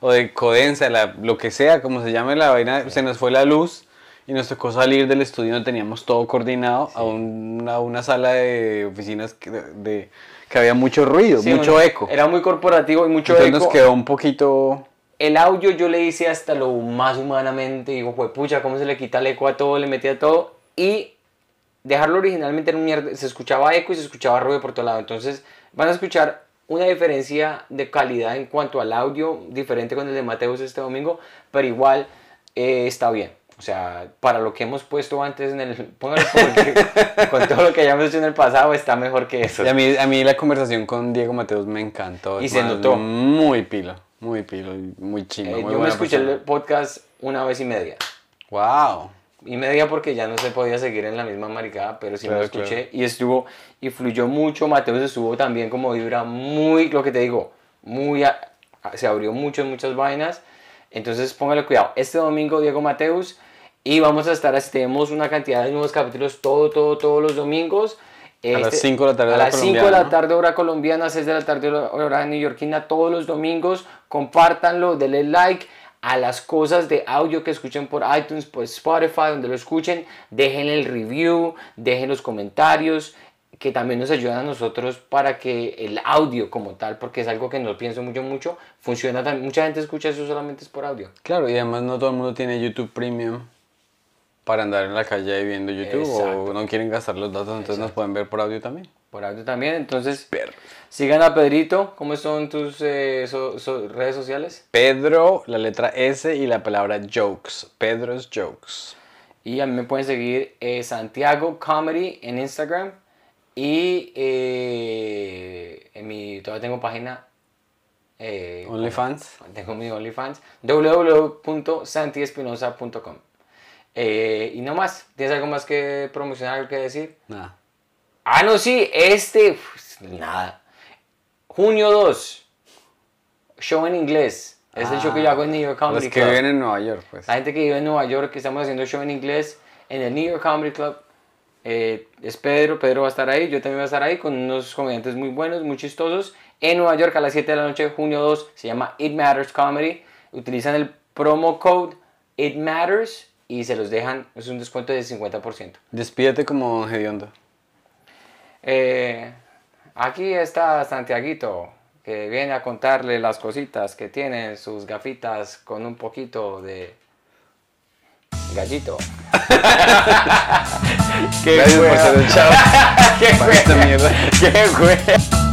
Speaker 1: O de Codensa, la- lo que sea, como se llame la vaina. Se nos fue la luz y nos tocó salir del estudio donde teníamos todo coordinado a, un- a una sala de oficinas que, de, que había mucho ruido,
Speaker 2: Sí,
Speaker 1: mucho eco.
Speaker 2: Era muy corporativo y mucho
Speaker 1: Entonces
Speaker 2: eco.
Speaker 1: nos quedó un poquito.
Speaker 2: El audio yo le hice hasta lo más humanamente. Digo, pues pucha, cómo se le quita el eco a todo, le metía todo. Y dejarlo originalmente era un mierda. Se escuchaba eco y se escuchaba ruido por todo lado. Entonces van a escuchar una diferencia de calidad en cuanto al audio, diferente con el de Mateus este domingo, pero igual eh, está bien. O sea, para lo que hemos puesto antes en el... Póngalo porque con todo lo que hayamos hecho en el pasado está mejor que eso.
Speaker 1: Y a mí, a mí la conversación con Diego Mateos me encantó.
Speaker 2: Y se
Speaker 1: más,
Speaker 2: notó.
Speaker 1: Muy pilo, muy pilo, muy chimba.
Speaker 2: Eh, yo me escuché
Speaker 1: persona.
Speaker 2: el podcast una vez y media.
Speaker 1: Wow.
Speaker 2: y media porque ya no se podía seguir en la misma maricada, pero sí me lo
Speaker 1: Claro,
Speaker 2: escuché y estuvo y fluyó mucho. Mateus estuvo también como vibra muy, lo que te digo, muy, a- se abrió mucho en muchas vainas. Entonces póngale cuidado. Este domingo Diego Mateus y vamos a estar, así, tenemos una cantidad de nuevos capítulos todo, todo, todos los domingos.
Speaker 1: A las
Speaker 2: Este-
Speaker 1: 5 de la tarde
Speaker 2: a las 5 de la tarde hora colombiana, 6 de la tarde hora- hora neoyorquina, todos los domingos. Compártanlo, denle like a las cosas de audio que escuchen por iTunes, por Spotify, donde lo escuchen. Dejen el review, dejen los comentarios, que también nos ayudan a nosotros para que el audio como tal, porque es algo que no pienso mucho, mucho, funciona también. Mucha gente escucha eso solamente es por audio.
Speaker 1: Claro, y además no todo el mundo tiene YouTube Premium para andar en la calle viendo YouTube
Speaker 2: Exacto.
Speaker 1: o no quieren gastar los datos, entonces nos pueden ver por audio también.
Speaker 2: Por audio también, entonces sigan a Pedrito. ¿Cómo son tus eh, so- so- redes sociales?
Speaker 1: Pedro, la letra S y la palabra jokes. Pedro's Jokes.
Speaker 2: Y a mí me pueden seguir eh, Santiago Comedy en Instagram. Y eh, en mi, todavía tengo página. eh,
Speaker 1: OnlyFans.
Speaker 2: Tengo mi OnlyFans. www.santiespinosa.com. Eh, y no más. ¿Tienes algo más que promocionar, algo que decir?
Speaker 1: Nada.
Speaker 2: Ah, no, sí. Este. uf, nada. Junio 2. Show en inglés. Es el show que yo hago en New York Comedy
Speaker 1: Los que
Speaker 2: Club.
Speaker 1: viven en Nueva York, pues.
Speaker 2: La gente que vive en Nueva York, que estamos haciendo show en inglés en el New York Comedy Club. eh, es Pedro, Pedro va a estar ahí, yo también voy a estar ahí con unos comediantes muy buenos, muy chistosos. En Nueva York a las 7 de la noche, junio 2, se llama It Matters Comedy. Utilizan el promo code It Matters y se los dejan, es un descuento de 50%.
Speaker 1: Despídete como Don Gediondo.
Speaker 2: Eh, aquí está Santiaguito, que viene a contarle las cositas que tiene sus gafitas con un poquito de gallito.
Speaker 1: Gracias por ser el chavo.
Speaker 2: ¡Qué
Speaker 1: mierda.
Speaker 2: ¡Qué.